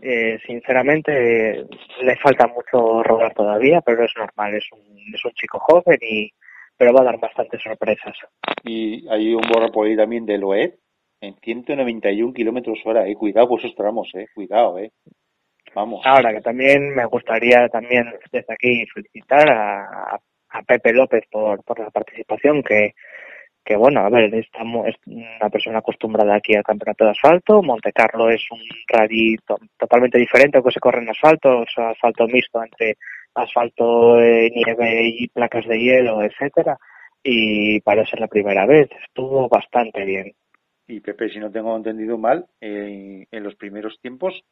eh, sinceramente le falta mucho rodar todavía, pero es normal, es un, es un chico joven y pero va a dar bastantes sorpresas. Y hay un borra por ahí también de Loed en 191 kilómetros hora, eh. Cuidado por esos tramos, eh. Cuidado, eh. Vamos. Ahora que también me gustaría también desde aquí felicitar a, Pepe López por, por la participación que que bueno, a ver, estamos, es una persona acostumbrada aquí al campeonato de asfalto, Monte Carlo es un rally to- totalmente diferente que se corre en asfalto, es asfalto mixto entre asfalto, nieve y placas de hielo, etcétera, y para ser la primera vez estuvo bastante bien. Y Pepe, si no tengo entendido mal, eh, en los primeros tiempos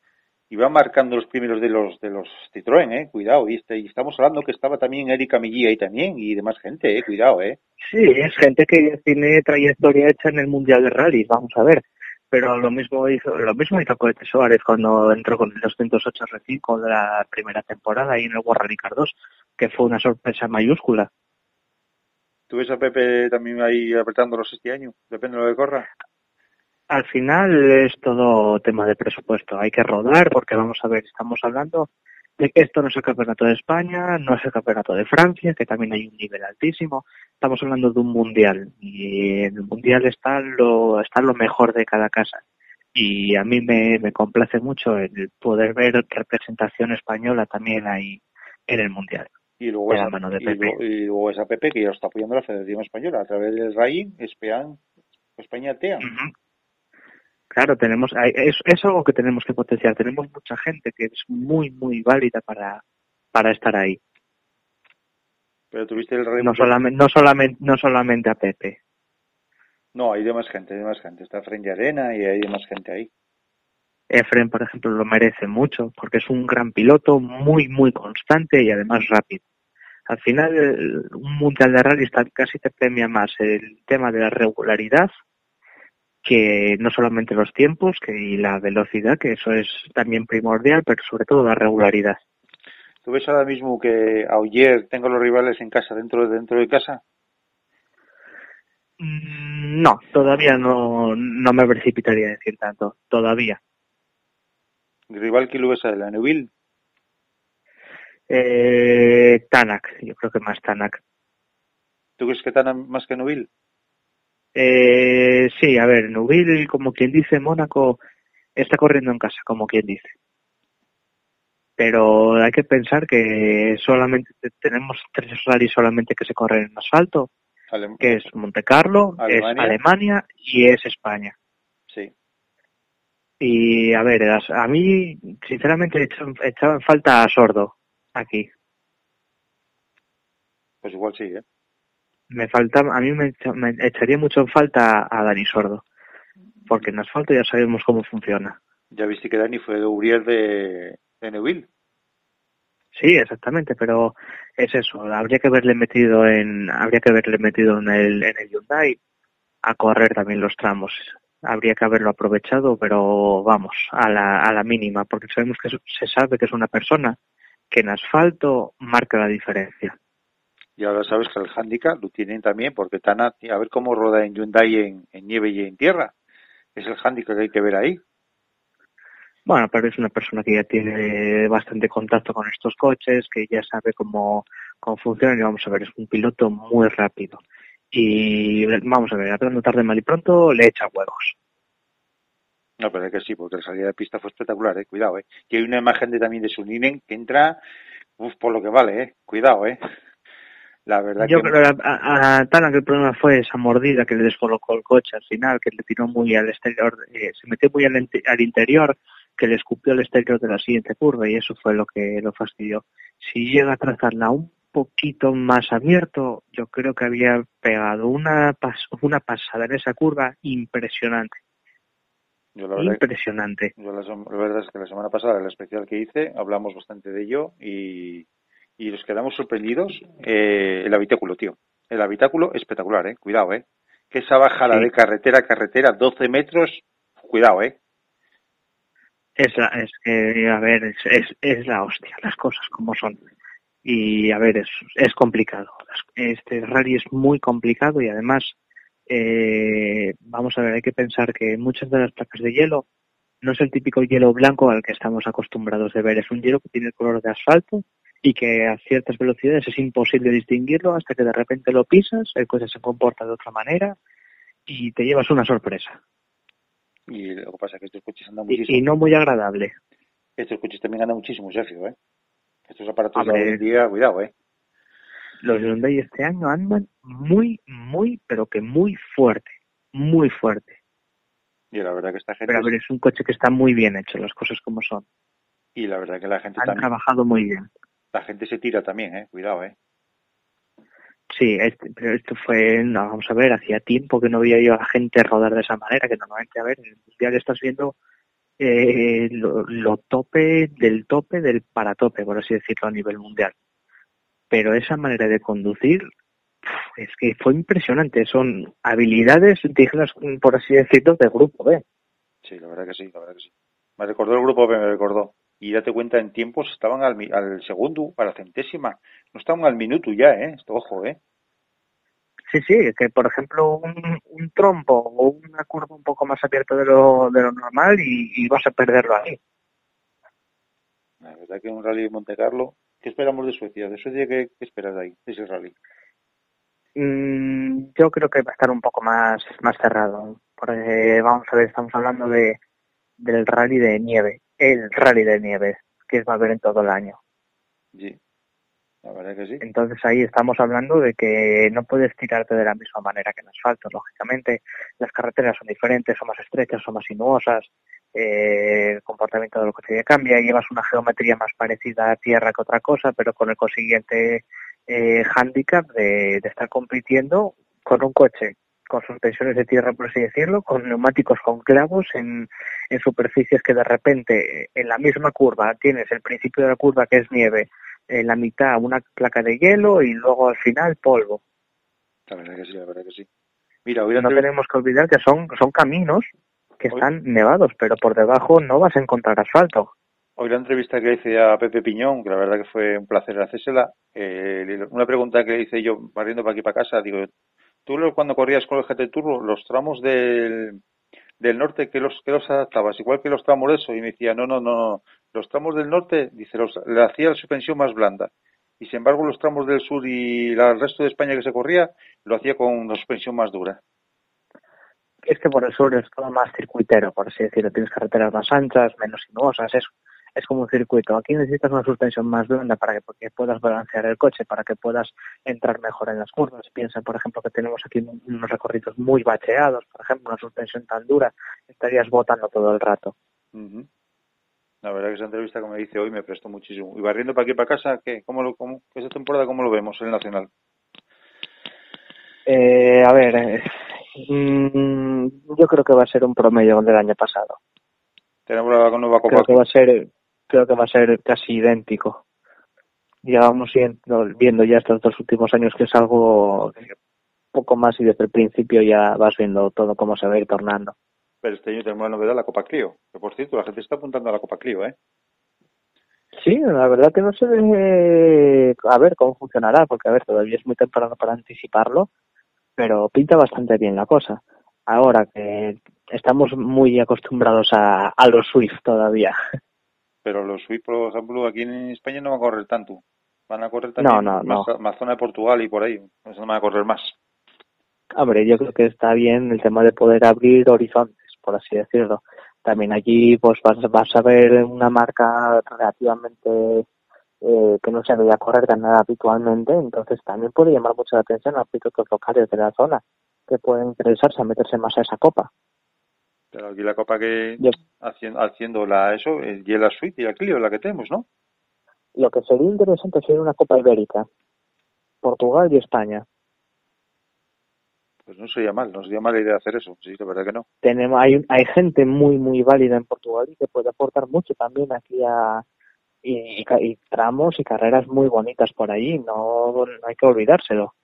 iba marcando los primeros de los de los Citroën, eh. Cuidado. Y, este, y estamos hablando que estaba también Erika Millí ahí también y demás gente, eh. Cuidado, eh. Sí, es gente que tiene trayectoria hecha en el Mundial de Rally, vamos a ver. Pero lo mismo hizo, lo mismo hizo Cohete Suárez cuando entró con el 208 R5 de la primera temporada ahí en el Car 2, que fue una sorpresa mayúscula. ¿Tú ves a Pepe también ahí apretándolos este año? Depende de lo que corra. Al final es todo tema de presupuesto. Hay que rodar porque vamos a ver, estamos hablando de que esto no es el campeonato de España, no es el campeonato de Francia, que también hay un nivel altísimo. Estamos hablando de un mundial y en el mundial está lo está lo mejor de cada casa. Y a mí me, me complace mucho el poder ver representación española también ahí en el mundial. Y luego, esa, mano de y, Pepe. luego, y luego esa Pepe que ya lo está apoyando la Federación Española a través del Espean, España TEA. Ujú. Claro, tenemos, hay- es, es algo que tenemos que potenciar. Tenemos mucha gente que es muy, muy válida para, para estar ahí. Pero tuviste el RAI. No solamente, no solamente, no solamente a Pepe. No, hay demás gente, hay demás gente. Está Fren Arena y hay demás gente ahí. Efren, por ejemplo, lo merece mucho porque es un gran piloto, muy, muy constante y además rápido. Al final, el- un mundial de rally está- casi te premia más el tema de la regularidad que no solamente los tiempos que y la velocidad, que eso es también primordial, pero sobre todo la regularidad. ¿Tú ves ahora mismo que Auyer tengo los rivales en casa, dentro, dentro de casa? Mm, No, todavía no, no me precipitaría a decir tanto, todavía. ¿Rival que lo ves a la Neuville? Eh, Tanak, yo creo que más Tanak. ¿Tú crees que están más que Neuville? Eh, sí, a ver, Nubil, como quien dice, Mónaco está corriendo en casa, como quien dice. Pero hay que pensar que solamente te- tenemos tres rallies solamente que se corren en asfalto, que es Monte Carlo, Alemania. es Alemania y es España. Sí. Y a ver, a mí, sinceramente, echaba en falta a Sordo aquí. Pues igual sí, ¿eh? Me falta, a mí me, me echaría mucho en falta a Dani Sordo, porque en asfalto ya sabemos cómo funciona. Ya viste que Dani fue de Uriel de, de Neuville. Sí, exactamente, pero es eso, habría que haberle metido en, habría que haberle metido en el, en el Hyundai a correr también los tramos. Habría que haberlo aprovechado, pero vamos, a la, a la mínima, porque sabemos que se sabe que es una persona que en asfalto marca la diferencia. Y ahora sabes que el handicap lo tienen también, porque Tana, a ver cómo roda en Hyundai en, en nieve y en tierra. Es el handicap que hay que ver ahí. Bueno, pero es una persona que ya tiene bastante contacto con estos coches, que ya sabe cómo, cómo funcionan y vamos a ver, es un piloto muy rápido. Y vamos a ver, hablando tarde mal y pronto, le echa huevos. No, pero es que sí, porque la salida de pista fue espectacular, eh. Cuidado, eh. Y hay una imagen de, también de Suninen que entra, uf, por lo que vale, eh. Cuidado, eh. La verdad Yo que... creo que a, a Tana que el problema fue esa mordida que le descolocó el coche al final, que le tiró muy al exterior, eh, se metió muy al, inte- al interior, que le escupió el exterior de la siguiente curva y eso fue lo que lo fastidió. Si llega a trazarla un poquito más abierto, yo creo que había pegado una, pas- una pasada en esa curva impresionante, Yo la verdad, impresionante. yo la, la verdad es que la semana pasada, el especial que hice, hablamos bastante de ello y, y nos quedamos sorprendidos. Eh, el habitáculo, tío. El habitáculo espectacular, eh. Cuidado, eh. que esa bajada Sí. de carretera a carretera, 12 metros, cuidado, ¿eh? Es, la, es que, a ver, es, es, es la hostia, las cosas como son. Y, a ver, es, es complicado. Este rally es muy complicado y además, eh, vamos a ver, hay que pensar que muchas de las placas de hielo no es el típico hielo blanco al que estamos acostumbrados de ver. Es un hielo que tiene el color de asfalto y que a ciertas velocidades es imposible distinguirlo hasta que de repente lo pisas, el coche se comporta de otra manera y te llevas una sorpresa. Y lo que pasa es que estos coches andan muchísimo. y no muy agradable. Estos coches también andan muchísimo, Sergio, ¿eh? Estos aparatos de hoy en día, cuidado, ¿eh? los Hyundai este año andan muy, muy, pero que muy fuerte, muy fuerte. Y la verdad que esta gente... Pero a ver, es un coche que está muy bien hecho, las cosas como son. Y la verdad que la gente Han también... trabajado muy bien. La gente se tira también, ¿eh? Cuidado, ¿eh? Sí, este, pero esto fue, no, vamos a ver, hacía tiempo que no veía yo a la gente rodar de esa manera, que normalmente, a ver, en el mundial estás viendo eh, lo, lo tope del tope del paratope, por así decirlo, a nivel mundial. Pero esa manera de conducir, es que fue impresionante. Son habilidades, dignas, por así decirlo, de grupo B. Sí, la verdad que sí, la verdad que sí. Me recordó el grupo B, me recordó. Y date cuenta, en tiempos estaban al, segundo, a la centésima. No estaban al minuto ya, ¿eh? Esto, ojo, ¿eh? Sí, sí, que por ejemplo un, un trompo o una curva un poco más abierta de lo, de lo normal y, y vas a perderlo ahí. La verdad que un rally de Monte Carlo... ¿Qué esperamos de Suecia? ¿De Suecia qué, qué esperas de ahí, de ese rally? Mm, yo creo que va a estar un poco más, más cerrado. Porque vamos a ver, estamos hablando de del rally de nieve, el rally de nieve que va a haber en todo el año. Sí, la verdad que sí. Entonces ahí estamos hablando de que no puedes tirarte de la misma manera que en asfalto, lógicamente. Las carreteras son diferentes, son más estrechas, son más sinuosas, eh, el comportamiento del coche ya cambia, llevas una geometría más parecida a tierra que otra cosa, pero con el consiguiente eh, handicap de, de estar compitiendo con un coche con suspensiones de tierra, por así decirlo, con neumáticos con clavos en, en superficies que de repente en la misma curva tienes el principio de la curva que es nieve, en la mitad una placa de hielo y luego al final polvo. La verdad que sí, la verdad que sí. Mira, hoy No tenemos que olvidar que son, son caminos que Hoy- están nevados, pero por debajo no vas a encontrar asfalto. Hoy la entrevista que hice a Pepe Piñón, que la verdad que fue un placer hacérsela, eh, una pregunta que le hice yo barriendo para aquí para casa, digo, tú cuando corrías con el GT Turbo, los tramos del, del norte, ¿qué los, qué los adaptabas? Igual que los tramos de eso, y me decía, no, no, no, no, los tramos del norte, dice, los, le hacía la suspensión más blanda, y sin embargo los tramos del sur y la- el resto de España que se corría, lo hacía con una suspensión más dura. Es que por el sur es todo más circuitero, por así decirlo. Tienes carreteras más anchas, menos sinuosas, es, es como un circuito. Aquí necesitas una suspensión más blanda para que porque puedas balancear el coche, para que puedas entrar mejor en las curvas. Piensa, por ejemplo, que tenemos aquí un- unos recorridos muy bacheados, por ejemplo, una suspensión tan dura, estarías botando todo el rato. Ujú. La verdad que esa entrevista me dice hoy me prestó muchísimo. Y barriendo para aquí para casa, ¿qué? ¿Cómo lo, cómo, esa temporada cómo lo vemos en el Nacional? Eh, a ver, eh, mm, yo creo que va a ser un promedio del año pasado. Tenemos la nueva Copa. Creo que va a ser, creo que va a ser casi idéntico. Ya vamos viendo, ya estos dos últimos años que es algo poco más y desde el principio ya vas viendo todo cómo se va a ir tornando. Pero este año tenemos la novedad, la Copa Clio. Que por cierto, la gente está apuntando a la Copa Clio, ¿eh? Sí, la verdad que no sé eh, a ver cómo funcionará, porque a ver, todavía es muy temprano para anticiparlo, pero pinta bastante bien la cosa. Ahora que estamos muy acostumbrados a, a los Swift todavía. Pero los Swift, por ejemplo, aquí en España no van a correr tanto. Van a correr también No, no, más, no. más zona de Portugal y por ahí. Eso no van a correr más. Hombre, yo creo que está bien el tema de poder abrir horizontes, por así decirlo. También allí pues vas, vas a ver una marca relativamente eh, que no se veía correr tan nada habitualmente, entonces también puede llamar mucho la atención a pilotos locales de la zona que pueden interesarse a meterse más a esa copa. Pero aquí la Copa que Yo- haciendo, haciendo la eso, y la Swift y la Clio, la que tenemos, ¿no? Lo que sería interesante sería una copa ibérica, Portugal y España. Pues no sería mal, no sería mala idea hacer eso. Sí, la verdad que no. tenemos hay hay gente muy muy válida en Portugal y que puede aportar mucho también aquí a y tramos y carreras muy bonitas por allí no, no hay que olvidárselo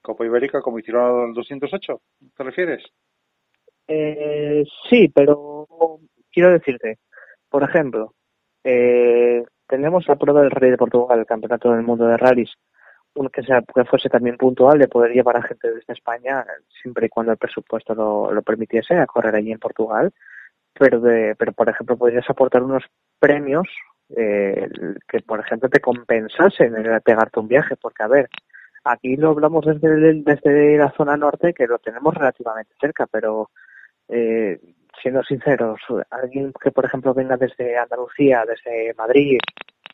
Copa Ibérica como hicieron al 208, ¿te refieres? Eh, sí, pero quiero decirte, por ejemplo, eh, tenemos la prueba del Rey de Portugal, el Campeonato del Mundo de Rallys, uno que, sea, que fuese también puntual de poder llevar a gente desde España, siempre y cuando el presupuesto lo, lo permitiese, a correr allí en Portugal. Pero, de, pero por ejemplo, podrías aportar unos premios eh, que, por ejemplo, te compensasen en pegarte un viaje, porque, a ver, aquí lo hablamos desde, desde la zona norte, que lo tenemos relativamente cerca, pero eh, siendo sinceros, alguien que, por ejemplo, venga desde Andalucía, desde Madrid,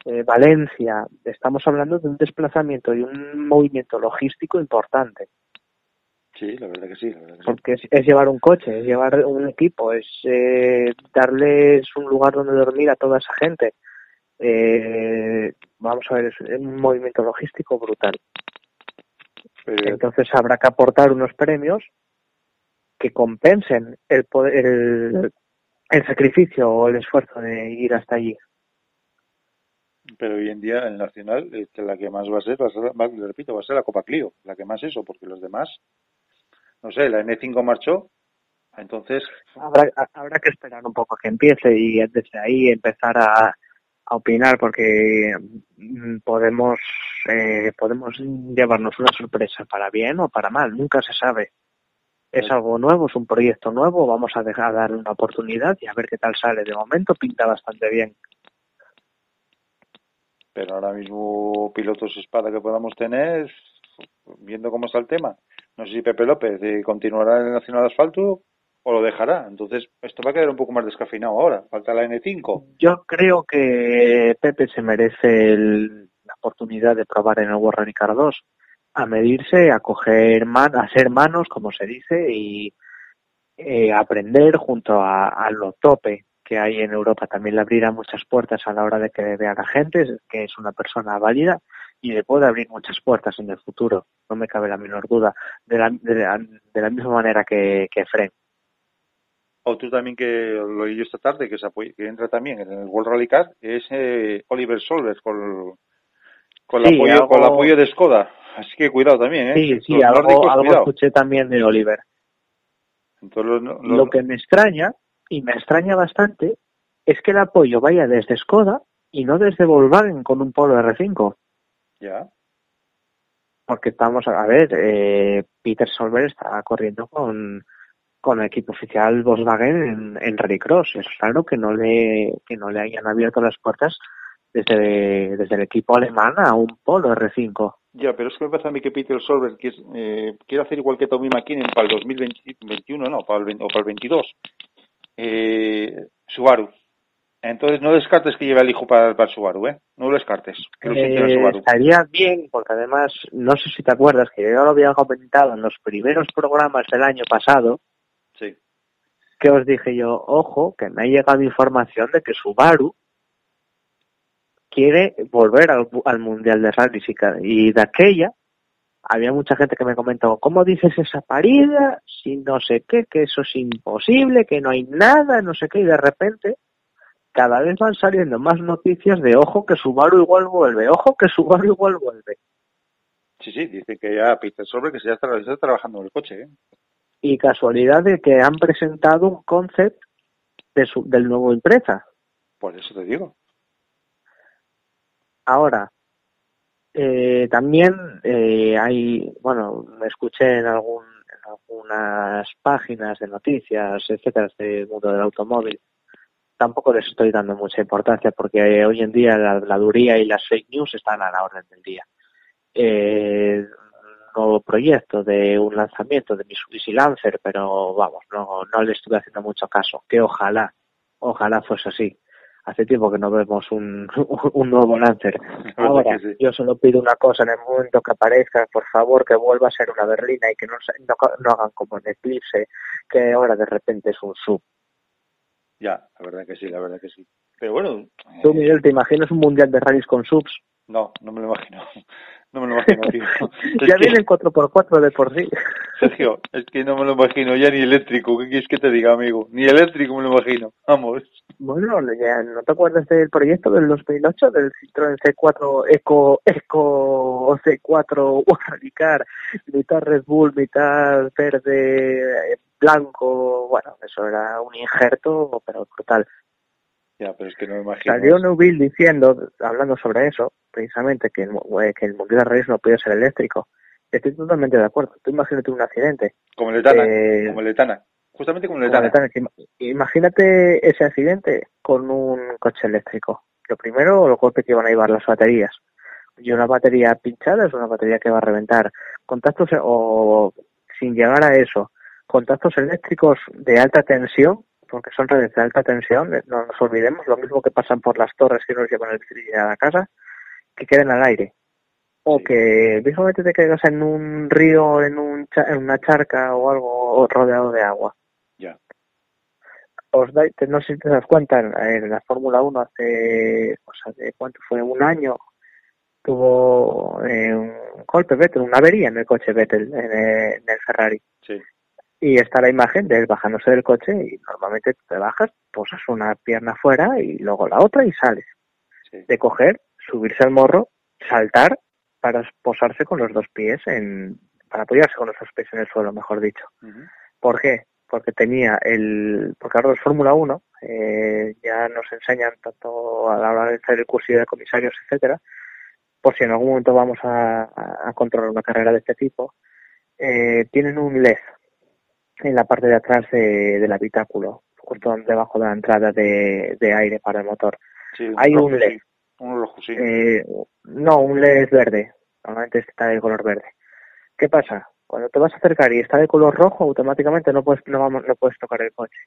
eh, Valencia, estamos hablando de un desplazamiento y un movimiento logístico importante, Sí, la verdad que sí. La verdad que sí. porque es, es llevar un coche, es llevar un equipo, es eh, darles un lugar donde dormir a toda esa gente. Eh, vamos a ver, es un movimiento logístico brutal. Entonces habrá que aportar unos premios que compensen el, poder- el, el sacrificio o el esfuerzo de ir hasta allí. Pero hoy en día el Nacional, que la que más va a ser, va a ser, va- le repito, va a ser la Copa Clio, la que más eso, porque los demás, no sé, la N5 marchó, entonces, Habrá, ha- habrá que esperar un poco a que empiece y desde ahí empezar a, a opinar porque mm, podemos eh, podemos llevarnos una sorpresa para bien o para mal, nunca se sabe. Es algo nuevo, es un proyecto nuevo, vamos a dejar darle una oportunidad y a ver qué tal sale. De momento pinta bastante bien. pero ahora mismo pilotos espada que podamos tener, viendo cómo está el tema, no sé si Pepe López eh, continuará en el Nacional Asfalto o lo dejará, entonces esto va a quedar un poco más descafeinado ahora, falta la N5, Yo creo que Pepe se merece el- la oportunidad de probar en el Rally Car 2 a medirse, a coger man, a ser manos, como se dice, y eh, aprender junto a, a lo tope que hay en Europa. También le abrirá muchas puertas a la hora de que vea a la gente, que es una persona válida y le puede abrir muchas puertas en el futuro, no me cabe la menor duda, de la, de la, de la misma manera que, que Fren. Otro también que lo oí esta tarde, que, se apoya- que entra también en el World Rally Car, es eh, Oliver Solver con, con, el Sí, apoyo, algo- con el apoyo de Skoda. Así que cuidado también, ¿eh? Sí, sí, algo, nórdicos, algo escuché también de Oliver. Entonces, Lo que me extraña, y me extraña bastante, es que el apoyo vaya desde Skoda y no desde Volkswagen con un Polo R5. Ya, Porque estamos, a ver, eh, Peter Solberg está corriendo con, con el equipo oficial Volkswagen en, en Rallycross. Es raro que no le, que no le hayan abierto las puertas desde, desde el equipo alemán a un Polo R5. Ya, pero es que me parece a mí que Peter que es, eh, quiere hacer igual que Tommy McKinnon para el 2021, no, para el, 20 o para el 22. Eh, Subaru. Entonces no descartes que lleve al hijo para, para Subaru, ¿eh? No lo descartes. Que lo Eh, Subaru. estaría bien, porque además, no sé si te acuerdas que yo lo había comentado en los primeros programas del año pasado, Sí. que os dije yo, ojo, que me ha llegado información de que Subaru quiere volver al, al Mundial de Rallys y, de aquella había mucha gente que me comentó, ¿cómo dices esa parida? Si no sé qué, que eso es imposible, que no hay nada, no sé qué, y de repente cada vez van saliendo más noticias de ojo que Subaru igual vuelve, ojo que Subaru igual vuelve. Sí, sí, dice que ya Peter Solver que se ya está, está trabajando en el coche, ¿eh? Y casualidad de que han presentado un concept de su, del nuevo empresa. Por eso te digo. Ahora, eh, también eh, hay, bueno, me escuché en algún en algunas páginas de noticias, etcétera, del mundo del automóvil. Tampoco les estoy dando mucha importancia porque hoy en día la habladuría y las fake news están a la orden del día. Eh, nuevo proyecto de un lanzamiento de Mitsubishi Lancer, pero vamos, no, no le estuve haciendo mucho caso. Que ojalá, ojalá fuese así. Hace tiempo que no vemos un, un nuevo Lancer. Ahora, sí. yo solo pido una cosa en el momento que aparezca, por favor, que vuelva a ser una berlina y que no, no, no hagan como en Eclipse, que ahora de repente es un sub. Ya, la verdad que sí, la verdad que sí. Pero bueno, Tú, eh, Miguel, ¿te imaginas un mundial de rallies con subs? No, no me lo imagino. No me lo imagino, tío. Es ya que- vienen 4x4 de por sí. Sergio, es que no me lo imagino ya ni eléctrico. ¿Qué quieres que te diga, amigo? Ni eléctrico me lo imagino. Vamos. Bueno, ya, ¿no te acuerdas del proyecto del 2008 del Citroën C4 Eco Eco C4 Radicar, mitad Red Bull, mitad verde, eh, blanco, bueno, eso era un injerto, pero brutal. Ya, pero es que no me imagino. Salió Nubil diciendo, hablando sobre eso, precisamente que el, eh, que el Mundial no podía ser eléctrico. Estoy totalmente de acuerdo. Tú imagínate un accidente. Como Letana. Eh, Como Letana. Justamente como Como Letana. Letana, que ima- Imagínate ese accidente con un coche eléctrico. Lo primero, los golpes que van a llevar las baterías. Y una batería pinchada es una batería que va a reventar. Contactos, o sin llegar a eso, contactos eléctricos de alta tensión, porque son redes de alta tensión, no nos olvidemos, lo mismo que pasan por las torres que nos llevan el a la casa, que queden al aire. O Sí. que visualmente te caigas en un río, en, un cha- en una charca o algo rodeado de agua Ya. os te- no sé si te das cuenta, en, en la Fórmula 1 hace, o sea, de cuánto fue, un año, tuvo eh, un golpe Vettel, una avería en el coche Vettel, en, en el Ferrari. Sí. Y está la imagen de él bajándose del coche y normalmente te bajas, posas una pierna fuera y luego la otra y sales. Sí. De coger, subirse al morro, saltar para posarse con los dos pies en, para apoyarse con los dos pies en el suelo, mejor dicho. Ujú. ¿Por qué? Porque tenía el, porque ahora los Fórmula 1 eh, ya nos enseñan tanto a la hora de hacer el cursillo de comisarios, etcétera, por si en algún momento vamos a, controlar una carrera de este tipo, eh, tienen un LED en la parte de atrás de- del habitáculo, justo debajo de la entrada de, de aire para el motor. Sí, Hay un LED. sí. Un rojo, sí. Eh, no, un LED verde. Normalmente está de color verde. ¿Qué pasa? Cuando te vas a acercar y está de color rojo, automáticamente no puedes, no, vamos, no puedes tocar el coche.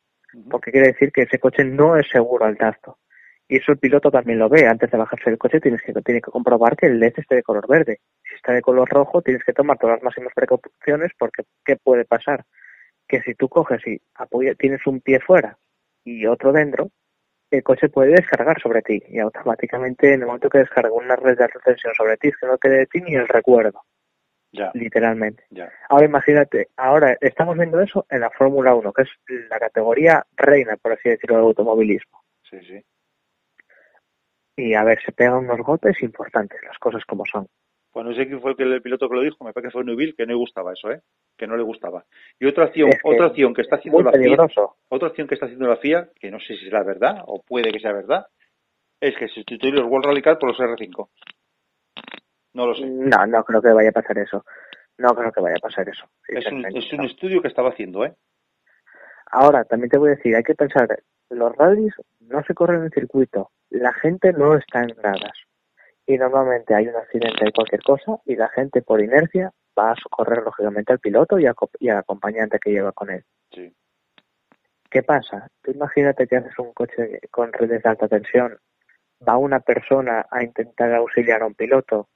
Porque quiere decir que ese coche no es seguro al tacto. Y eso el piloto también lo ve. Antes de bajarse del coche tienes que, tiene que comprobar que el LED esté de color verde. Si está de color rojo, tienes que tomar todas las máximas precauciones porque ¿qué puede pasar? Que si tú coges y apoya, tienes un pie fuera y otro dentro, el coche puede descargar sobre ti y automáticamente en el momento que descarga una red de alta tensión sobre ti es que no quede de ti ni el recuerdo, Ya, literalmente. ya. Ahora imagínate, ahora estamos viendo eso en la Fórmula 1, que es la categoría reina, por así decirlo, del automovilismo. Sí, sí. Y a ver, se pegan unos golpes importantes, las cosas como son. Pues no sé quién fue el, que- el piloto que lo dijo, me parece que fue Nubil, que no le gustaba eso, ¿eh? Que no le gustaba. Y otra acción, Es que otra acción que está haciendo la FIA, peligroso. otra acción que está haciendo la FIA, que no sé si es la verdad, o puede que sea verdad, es que sustituir los World Rally Car por los R5. No lo sé. No, no creo que vaya a pasar eso. No creo que vaya a pasar eso. Es un, es un estudio que estaba haciendo, ¿eh? Ahora, también te voy a decir, hay que pensar, los rallies no se corren en circuito, la gente no está en gradas. Y normalmente hay un accidente de cualquier cosa y la gente por inercia va a socorrer lógicamente al piloto y, a- y al acompañante que lleva con él. Sí. ¿Qué pasa? Tú imagínate que haces un coche con redes de alta tensión, va una persona a intentar auxiliar a un piloto,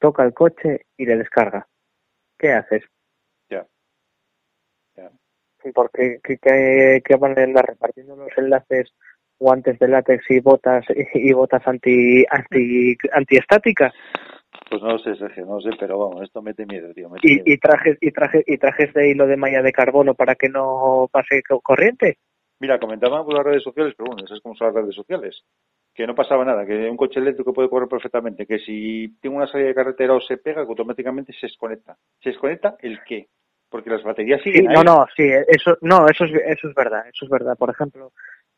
toca el coche y le descarga. ¿Qué haces? Ya. Porque ¿qué, qué, qué van a andar repartiendo los enlaces, guantes de látex y botas y botas anti, anti antiestáticas Pues no lo sé, Sergio, no lo sé, pero vamos, esto mete miedo, tío. Mete y, miedo. y trajes y trajes y trajes de hilo de malla de carbono para que no pase co- corriente. Mira, comentaban por las redes sociales, pero bueno, esas como son las redes sociales, que no pasaba nada, que un coche eléctrico puede correr perfectamente, que si tiene una salida de carretera o se pega, que automáticamente se desconecta. ¿Se desconecta el qué? Porque las baterías Sí, siguen ahí. no, no, sí, eso, no, eso es, eso es verdad, eso es verdad. Por ejemplo,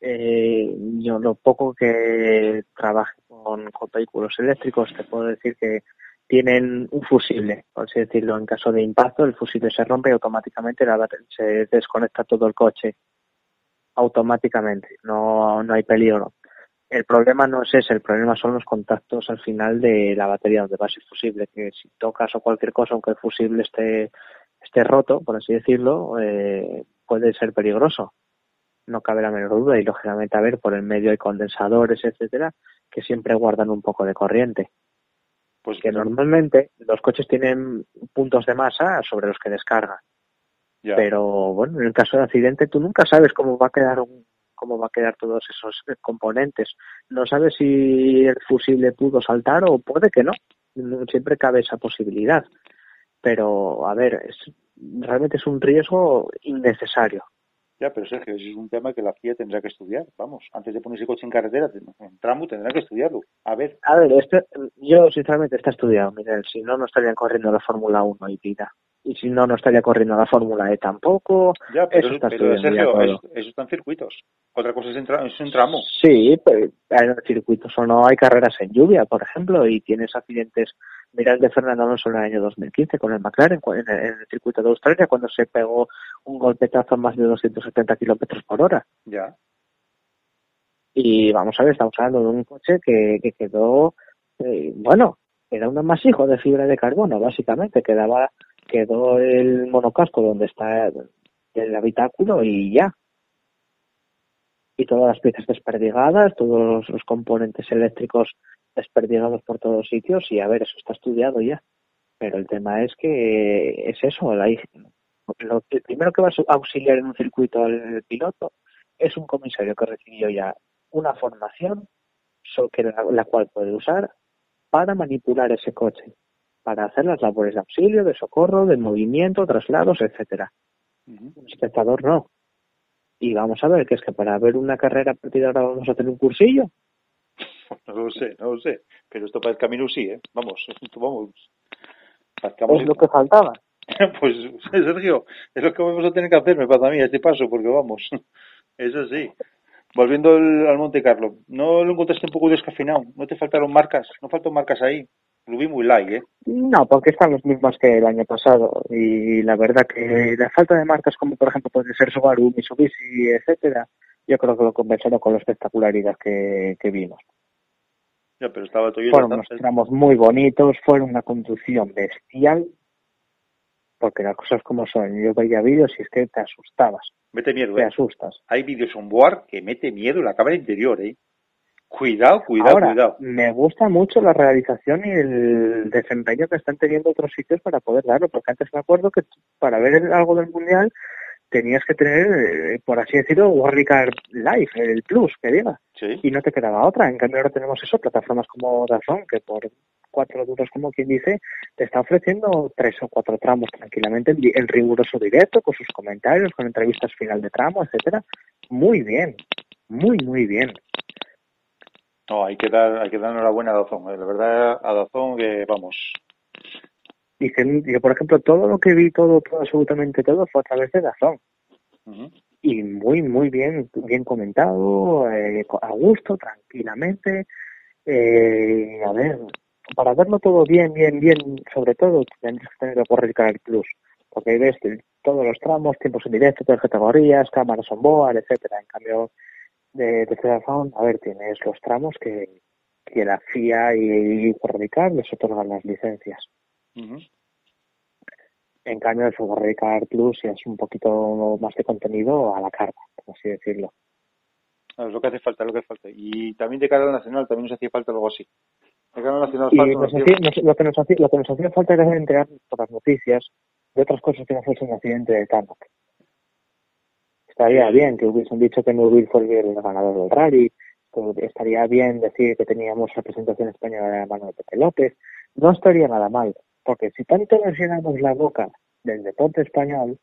eh, yo lo poco que trabaje con, vehículos eléctricos, te puedo decir que tienen un fusible, por así decirlo, en caso de impacto, el fusible se rompe y automáticamente la se desconecta todo el coche, automáticamente, no, no hay peligro. El problema no es ese, el problema son los contactos al final de la batería donde va ese fusible, que si tocas o cualquier cosa, aunque el fusible esté esté roto, por así decirlo, eh, puede ser peligroso. No cabe la menor duda y lógicamente a ver por el medio hay condensadores, etcétera, que siempre guardan un poco de corriente. Pues Que normalmente los coches tienen puntos de masa sobre los que descargan. ya. Pero bueno, en el caso de accidente tú nunca sabes cómo va a quedar un cómo va a quedar todos esos componentes. No sabe si el fusible pudo saltar o puede que no. No- Siempre cabe esa posibilidad. Pero, a ver, es, realmente es un riesgo innecesario. Ya, pero Sergio, ese es un tema que la FIA tendrá que estudiar. Vamos, antes de ponerse coche en carretera, en tramo, tendrá que estudiarlo. A ver, A ver, este, yo sinceramente está estudiado, Miguel. Si no, no estarían corriendo la Fórmula 1 y vida. Y si no, no estaría corriendo la Fórmula E tampoco. ya, pero, Eso está pero ya Sergio, eso está en circuitos. Otra cosa es en, es en tramo. Sí, pero en circuitos o no hay carreras en lluvia, por ejemplo, y tienes accidentes. Mira el de Fernando Alonso en el año 2015 con el McLaren en el, en el circuito de Australia cuando se pegó un golpetazo a más de 270 kilómetros por hora. Ya. Y vamos a ver, estamos hablando de un coche que, que quedó, eh, bueno, era un amasijo de fibra de carbono, básicamente. Quedaba, quedó el monocasco donde está el habitáculo y ya. Y todas las piezas desperdigadas, todos los componentes eléctricos desperdigados por todos sitios. Y a ver, eso está estudiado ya. Pero el tema es que es eso, la, lo, el primero que va a auxiliar en un circuito al piloto es un comisario que recibió ya una formación que la, la cual puede usar para manipular ese coche, para hacer las labores de auxilio, de socorro, de movimiento, traslados, etcétera. Un espectador no. Y vamos a ver que es que para ver una carrera a partir de ahora vamos a tener un cursillo. No lo sé, no lo sé. Pero esto para el camino sí, ¿eh? Vamos, vamos. Es lo que faltaba. Pues, Sergio, es lo que vamos a tener que hacer, me pasa a mí, a este paso, porque vamos, eso sí. Volviendo al, al Monte Carlo, ¿no lo encontraste un poco descafeinado? ¿No te faltaron marcas? ¿No faltan marcas ahí? Lo vi muy light, ¿eh? No, porque están los mismos que el año pasado. Y la verdad que la falta de marcas como por ejemplo puede ser Subaru, Mitsubishi, etcétera, yo creo que lo compensaron con la espectacularidad que, que vimos. Ya, pero estaba Toyota. Fueron unos tramos muy bonitos, fueron una conducción bestial, porque las cosas como son. Yo veía vídeos y es que te asustabas, Mete miedo, te ¿eh? asustas. Hay vídeos on board que mete miedo la cámara interior, ¿eh? Cuidado, cuidado, Ahora, cuidado. me gusta mucho la realización y el desempeño que están teniendo otros sitios para poder darlo, porque antes me acuerdo que para ver algo del Mundial tenías que tener, eh, por así decirlo, Warricar Live, el Plus, que diga, Sí. y no te quedaba otra. En cambio ahora tenemos eso, plataformas como Dazón, que por cuatro duros, como quien dice, te está ofreciendo tres o cuatro tramos tranquilamente en, riguroso directo, con sus comentarios, con entrevistas final de tramo, etcétera. Muy bien, muy, muy bien. No, hay que dar, hay que dar enhorabuena a Dazón, ¿eh? La verdad, a Dazón que, vamos, y que yo, por ejemplo, todo lo que vi, todo, todo, absolutamente todo, fue a través de Dazón. ujú. Y muy, muy bien, bien comentado, eh, a gusto, tranquilamente. Eh, a ver, para verlo todo bien, bien, bien, sobre todo, tendrías que tener que correr el Plus. Porque ahí ves todos los tramos, tiempos en directo, todas las categorías, cámaras on board, etcétera. En cambio, de, de Dazón, a ver, tienes los tramos que, que la FIA y, y Radical les otorgan las licencias. En cambio, el Fútbol Radical Plus ya es un poquito más de contenido a la carta, por así decirlo. Es lo que hace falta, es lo que hace falta. Y también de cara al nacional también nos hacía falta algo así. De cara al nacional Y falta nos hacía- nos- lo, que nos hacía, lo que nos hacía falta era enterarnos por las noticias de otras cosas que no fuese un accidente de Tarmac. Estaría bien que hubiesen dicho que Nurbil fue el ganador del rally, que estaría bien decir que teníamos representación española de la mano de Pepe López. No estaría nada mal, porque si tanto nos llenamos la boca del deporte español,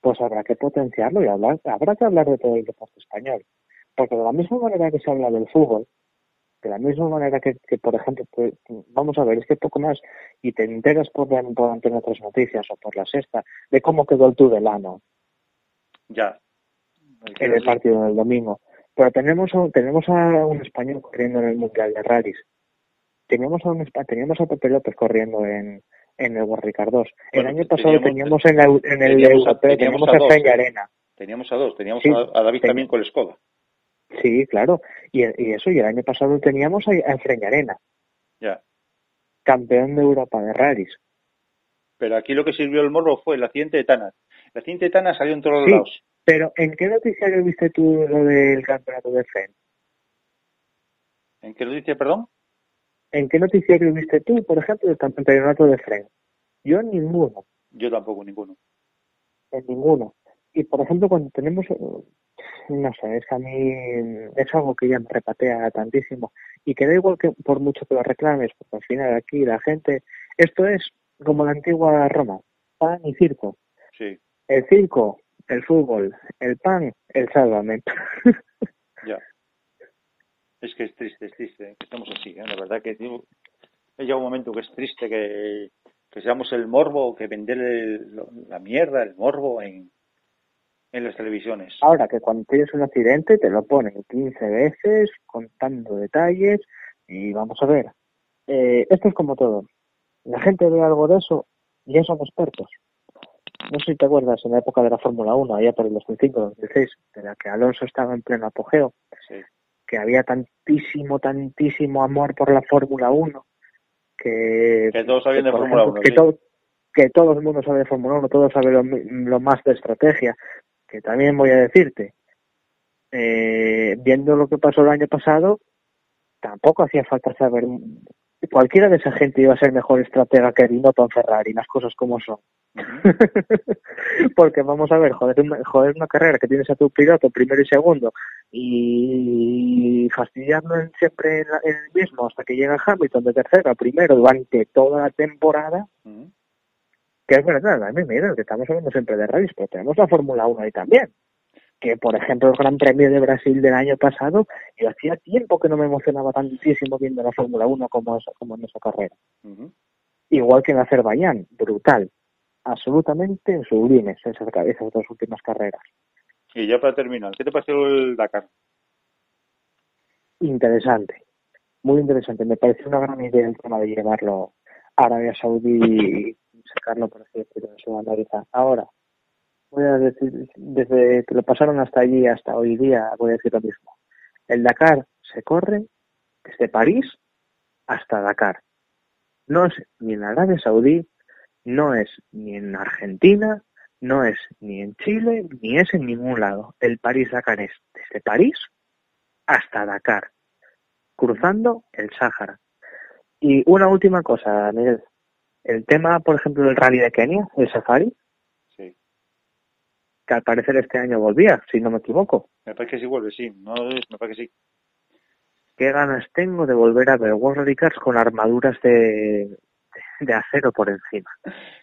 pues habrá que potenciarlo y hablar, habrá que hablar de todo el deporte español. Porque de la misma manera que se habla del fútbol, de la misma manera que, que, por ejemplo, pues, vamos a ver, es que poco más, y te enteras por, por Antena Tres Noticias o por la Sexta, de cómo quedó el Tudelano Ya. en el partido del domingo. Pero tenemos, tenemos a un español corriendo en el Mundial de Rallys. Teníamos a un teníamos a Pepe López corriendo en, en el Warricar 2. El Bueno, año pasado teníamos- teníamos, en, la, en el teníamos a- teníamos teníamos a dos, ¿eh? Arena. Teníamos a dos, teníamos Sí, a, David ten- también con el Skoda. Sí, claro. Y, y eso, y el año pasado teníamos a, a Fren y Arena, Ya. campeón de Europa de Rallys. Pero aquí lo que sirvió el morro fue el accidente de Tanas. El accidente de Tanas salió en todos Sí. lados. Pero, ¿en qué noticiario viste tú lo del campeonato de Fren? ¿En qué dice, perdón? ¿En qué noticiario viste tú, por ejemplo, el campeonato de Fren? Yo en ninguno. Yo tampoco, ninguno. en ninguno. Y por ejemplo, cuando tenemos, eh, no sé, es que a mí es algo que ya me repatea tantísimo y que da igual que por mucho que lo reclames, porque al final aquí la gente, esto es como la antigua Roma, pan y circo. Sí, El circo, el fútbol, el pan, el sálvame. ya. Es que es triste, es triste que estemos así, ¿eh? La verdad que tío, ha llegado un momento que es triste que, que seamos el morbo, que vender el- la mierda, el morbo en, en las televisiones. Ahora que cuando tienes un accidente te lo ponen 15 veces contando detalles y vamos a ver, eh, esto es como todo. La gente ve algo de eso y ya son expertos. No sé si te acuerdas en la época de la Fórmula 1, allá por el 2005, 2006, de la que Alonso estaba en pleno apogeo, Sí. Que había tantísimo, tantísimo amor por la Fórmula 1, que, Que todos sabían de Fórmula ejemplo, 1. que, sí. todo, que todo el mundo sabe de Fórmula 1, todo sabe lo, lo más de estrategia, que también voy a decirte, eh, viendo lo que pasó el año pasado, tampoco hacía falta saber, cualquiera de esa gente iba a ser mejor estratega que Binotto en Ferrari, las cosas como son. Porque vamos a ver, joder joder una carrera que tienes a tu piloto primero y segundo y fastidiarlo siempre en, la- en el mismo hasta que llega Hamilton de tercero a primero durante toda la temporada, que es verdad, a mí me que estamos hablando siempre de rallies, pero tenemos la Fórmula 1 ahí también. Que, por ejemplo, el Gran Premio de Brasil del año pasado, yo hacía tiempo que no me emocionaba tantísimo viendo la Fórmula 1 como, esa- como en esa carrera. Igual que en Azerbaiyán, brutal. Absolutamente sublimes esas, esas dos últimas carreras. Y ya para terminar, ¿qué te pareció el Dakar? Interesante. Muy interesante. Me pareció una gran idea el tema de llevarlo a Arabia Saudí y sacarlo, por así decirlo, en Sudamérica. Ahora, voy a decir, desde que lo pasaron hasta allí, hasta hoy día, voy a decir lo mismo. El Dakar se corre desde París hasta Dakar. No es ni en Arabia Saudí, no es ni en Argentina, no es ni en Chile, ni es en ningún lado. El París-Dakar es desde París hasta Dakar, cruzando el Sáhara. Y una última cosa, Miguel. El tema, por ejemplo, del rally de Kenia, el safari, Sí. que al parecer este año volvía, si no me equivoco. Me parece que sí vuelve, sí. No, me parece que sí. Qué ganas tengo de volver a ver World Rally Cars con armaduras de, de acero por encima.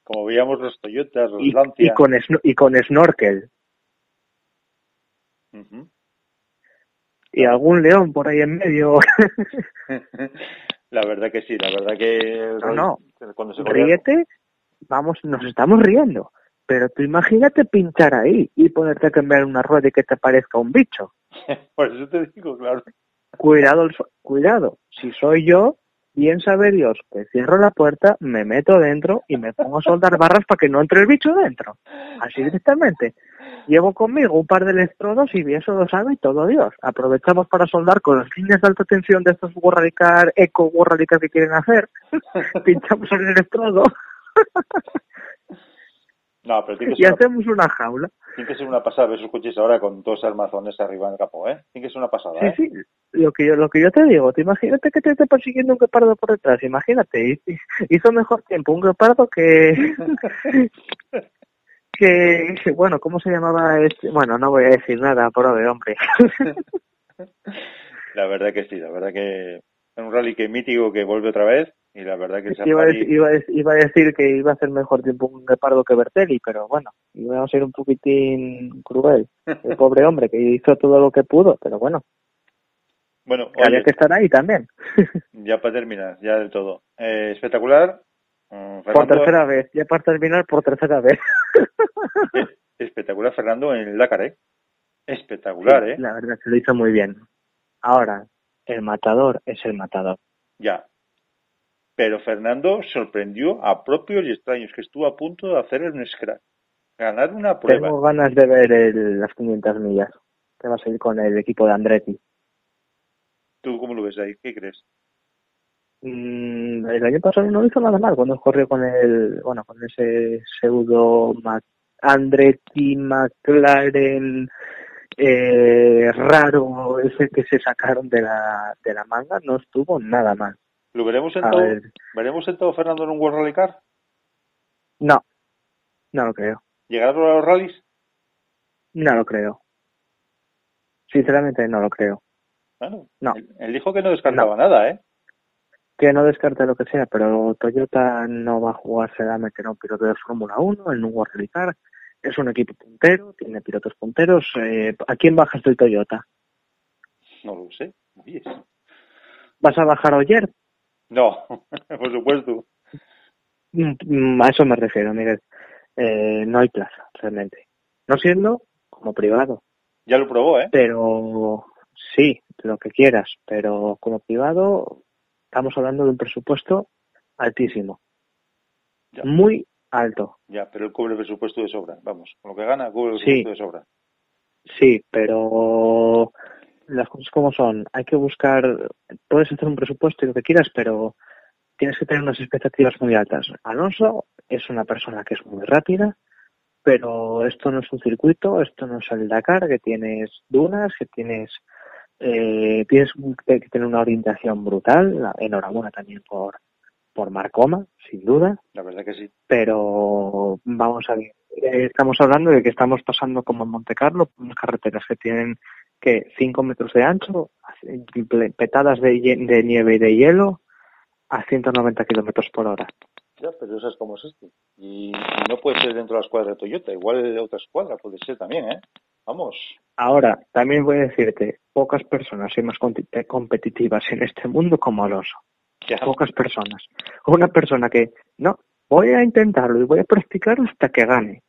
Como veíamos los Toyotas, los Y, Lancia. y con, sno- y con snorkel. Y algún león por ahí en medio. la verdad que sí, la verdad que... No, no. Cuando se Ríete, vamos, nos estamos riendo. Pero tú imagínate pinchar ahí y ponerte a cambiar una rueda y que te parezca un bicho. Por eso te digo, claro. Cuidado, el so- cuidado. Si soy yo, bien sabe Dios que cierro la puerta, me meto dentro y me pongo a soldar barras para que no entre el bicho dentro. Así directamente. Llevo conmigo un par de electrodos y eso lo sabe todo Dios. Aprovechamos para soldar con las líneas de alta tensión de estos Warradicar, eco Warradicar que quieren hacer. Pinchamos el electrodo No, pero tiene que y ser, una, hacemos una jaula. tiene que ser una pasada ver esos coches ahora con dos armazones arriba en el capó, ¿eh? Tiene que ser una pasada, Sí, ¿eh? sí. Lo que yo, lo que yo te digo, te imagínate que te esté persiguiendo un guepardo por detrás, imagínate, hi- hi- hizo mejor tiempo un guepardo que, que, bueno, ¿cómo se llamaba este? Bueno, no voy a decir nada, pobre hombre. La verdad que sí, la verdad que es un rally que mítico que vuelve otra vez y la verdad que iba, a Safari... decir, iba, a decir, iba a decir que iba a hacer mejor tiempo un guepardo que Bertelli, pero bueno, iba a ser un poquitín cruel. El pobre hombre que hizo todo lo que pudo, pero bueno, Bueno, que había oye, que estar ahí también. ya para terminar, ya del todo. Eh, espectacular. Mm, por Fernando, tercera vez, ya para terminar por tercera vez. espectacular Fernando en Dakar, ¿eh? Espectacular, Sí, ¿eh? La verdad que lo hizo muy bien. Ahora, el matador es el matador. Ya. Pero Fernando sorprendió a propios y extraños, que estuvo a punto de hacer un scratch. Ganar una prueba. Tengo ganas de ver el- las 500 millas que va a salir con el equipo de Andretti. ¿Tú cómo lo ves ahí? ¿Qué crees? Mm, el año pasado no hizo nada mal cuando corrió con el, bueno, con ese pseudo Andretti McLaren eh, raro ese que se sacaron de la de la manga no estuvo nada mal. ¿Lo veremos sentado, ver, veremos sentado Fernando en un World Rally Car? no, no lo creo, ¿Llegará a los rallies? no lo creo. Sinceramente no lo creo. Bueno, No. él, él dijo que no descartaba nada, ¿eh? Que no descarte lo que sea, pero Toyota no va a jugarse a meter a un piloto de Fórmula 1 en un World Rally Car. Es un equipo puntero, tiene pilotos punteros. Eh, ¿A quién bajas del Toyota? No lo sé. ¿Vas a bajar a Oyer? No, por supuesto. Mm, mm, A eso me refiero, Miguel. Eh, no hay plaza, realmente. No siendo como privado, Ya lo probó, ¿eh? pero sí, lo que quieras, pero como privado estamos hablando de un presupuesto altísimo, Ya. muy alto. Ya, pero él cubre el presupuesto de sobra. Vamos, con lo que gana, cubre el Sí. presupuesto de sobra. Sí, pero las cosas como son, hay que buscar, puedes hacer un presupuesto y lo que quieras, pero tienes que tener unas expectativas muy altas. Alonso es una persona que es muy rápida, pero esto no es un circuito, esto no es el Dakar, que tienes dunas, que tienes eh, tienes que tener una orientación brutal. Enhorabuena también por por Marcoma, sin duda La verdad que sí. pero vamos a ver, eh, estamos hablando de que estamos pasando como en Monte Carlo, unas carreteras que tienen que 5 metros de ancho, petadas de, nieve y de hielo a 190 kilómetros por hora. Ya, pero eso es como es este. Y, no puede ser dentro de la escuadra de Toyota. Igual de otra escuadra puede ser también, ¿eh? Vamos. Ahora, también voy a decirte, pocas personas son más eh, competitivas en este mundo como Alonso. Ya. Pocas personas. Una persona que, no, voy a intentarlo y voy a practicar hasta que gane.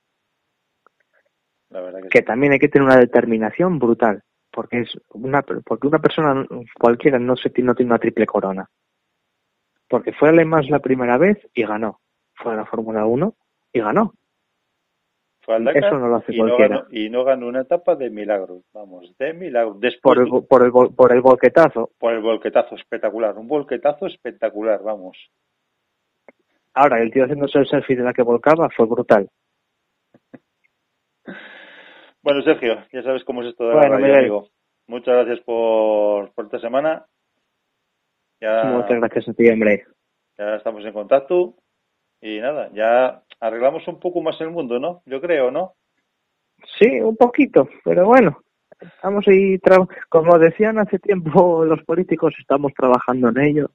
La verdad que, que sí. también hay que tener una determinación brutal porque es una porque una persona cualquiera no se no tiene una triple corona porque fue además la primera vez y ganó fue a la Fórmula 1 y ganó Fue al Dakar eso no lo hace y no, cualquiera. ganó, y no ganó una etapa de milagros. Vamos, de milagros. Después, por el, por el por el volquetazo por el volquetazo espectacular. Un volquetazo espectacular, vamos. ahora el tío haciéndose el selfie de la que volcaba fue brutal Bueno, Sergio, ya sabes cómo es esto de la radio, amigo. Muchas gracias por, por esta semana. Ya, muchas gracias a ti hombre ya estamos en contacto. Y nada, ya arreglamos un poco más el mundo, ¿no? Yo creo, ¿no? sí un poquito pero bueno estamos ahí tra- como decían hace tiempo los políticos estamos trabajando en ello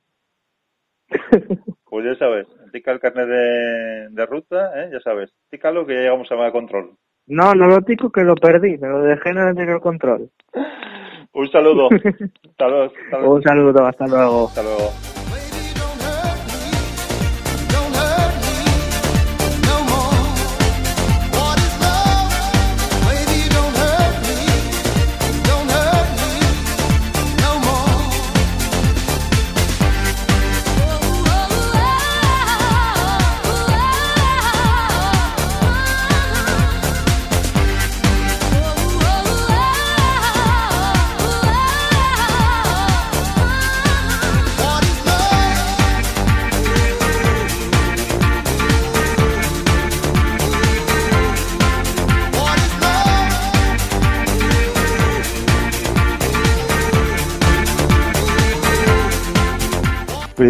Pues ya sabes, tica el carnet de, de ruta, ¿eh? ya sabes. Tícalo que ya llegamos a control. No, no lo digo que lo perdí, me lo dejé en el anterior control. Un saludo. hasta luego. Hasta luego. Un saludo, hasta luego. Hasta luego.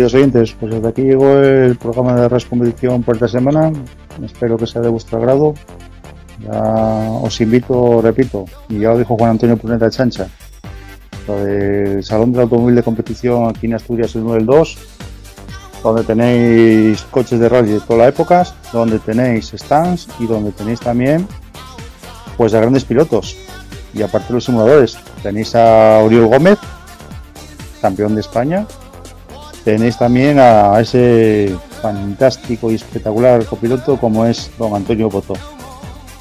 Queridos oyentes, pues hasta aquí llegó el programa de Ras Competición por esta semana. Espero que sea de vuestro agrado. Ya os invito, repito, y ya lo dijo Juan Antonio Puneta Chancha, lo del Salón del Automóvil de Competición aquí en Asturias, el 1 del 2, donde tenéis coches de rally de todas las épocas, donde tenéis stands y donde tenéis también pues a grandes pilotos. Y aparte los simuladores, tenéis a Oriol Gómez, campeón de España, tenéis también a ese fantástico y espectacular copiloto como es don Antonio Boto.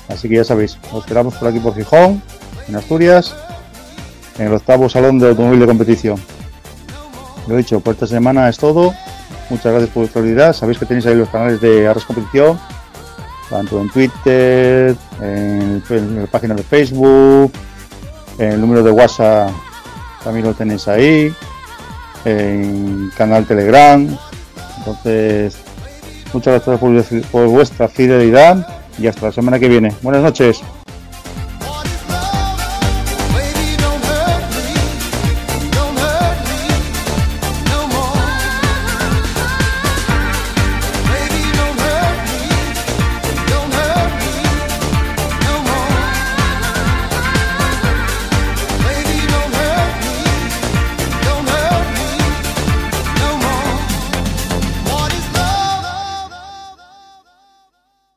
Así que ya sabéis, os esperamos por aquí por Gijón, en Asturias, en el octavo salón de automóvil de competición. Lo dicho, por esta semana es todo. Muchas gracias por vuestra habilidad. Sabéis que tenéis ahí los canales de Arras Competición, tanto en Twitter, en, en la página de Facebook, en el número de WhatsApp también lo tenéis ahí en canal Telegram. Entonces, muchas gracias por, por vuestra fidelidad y hasta la semana que viene. Buenas noches.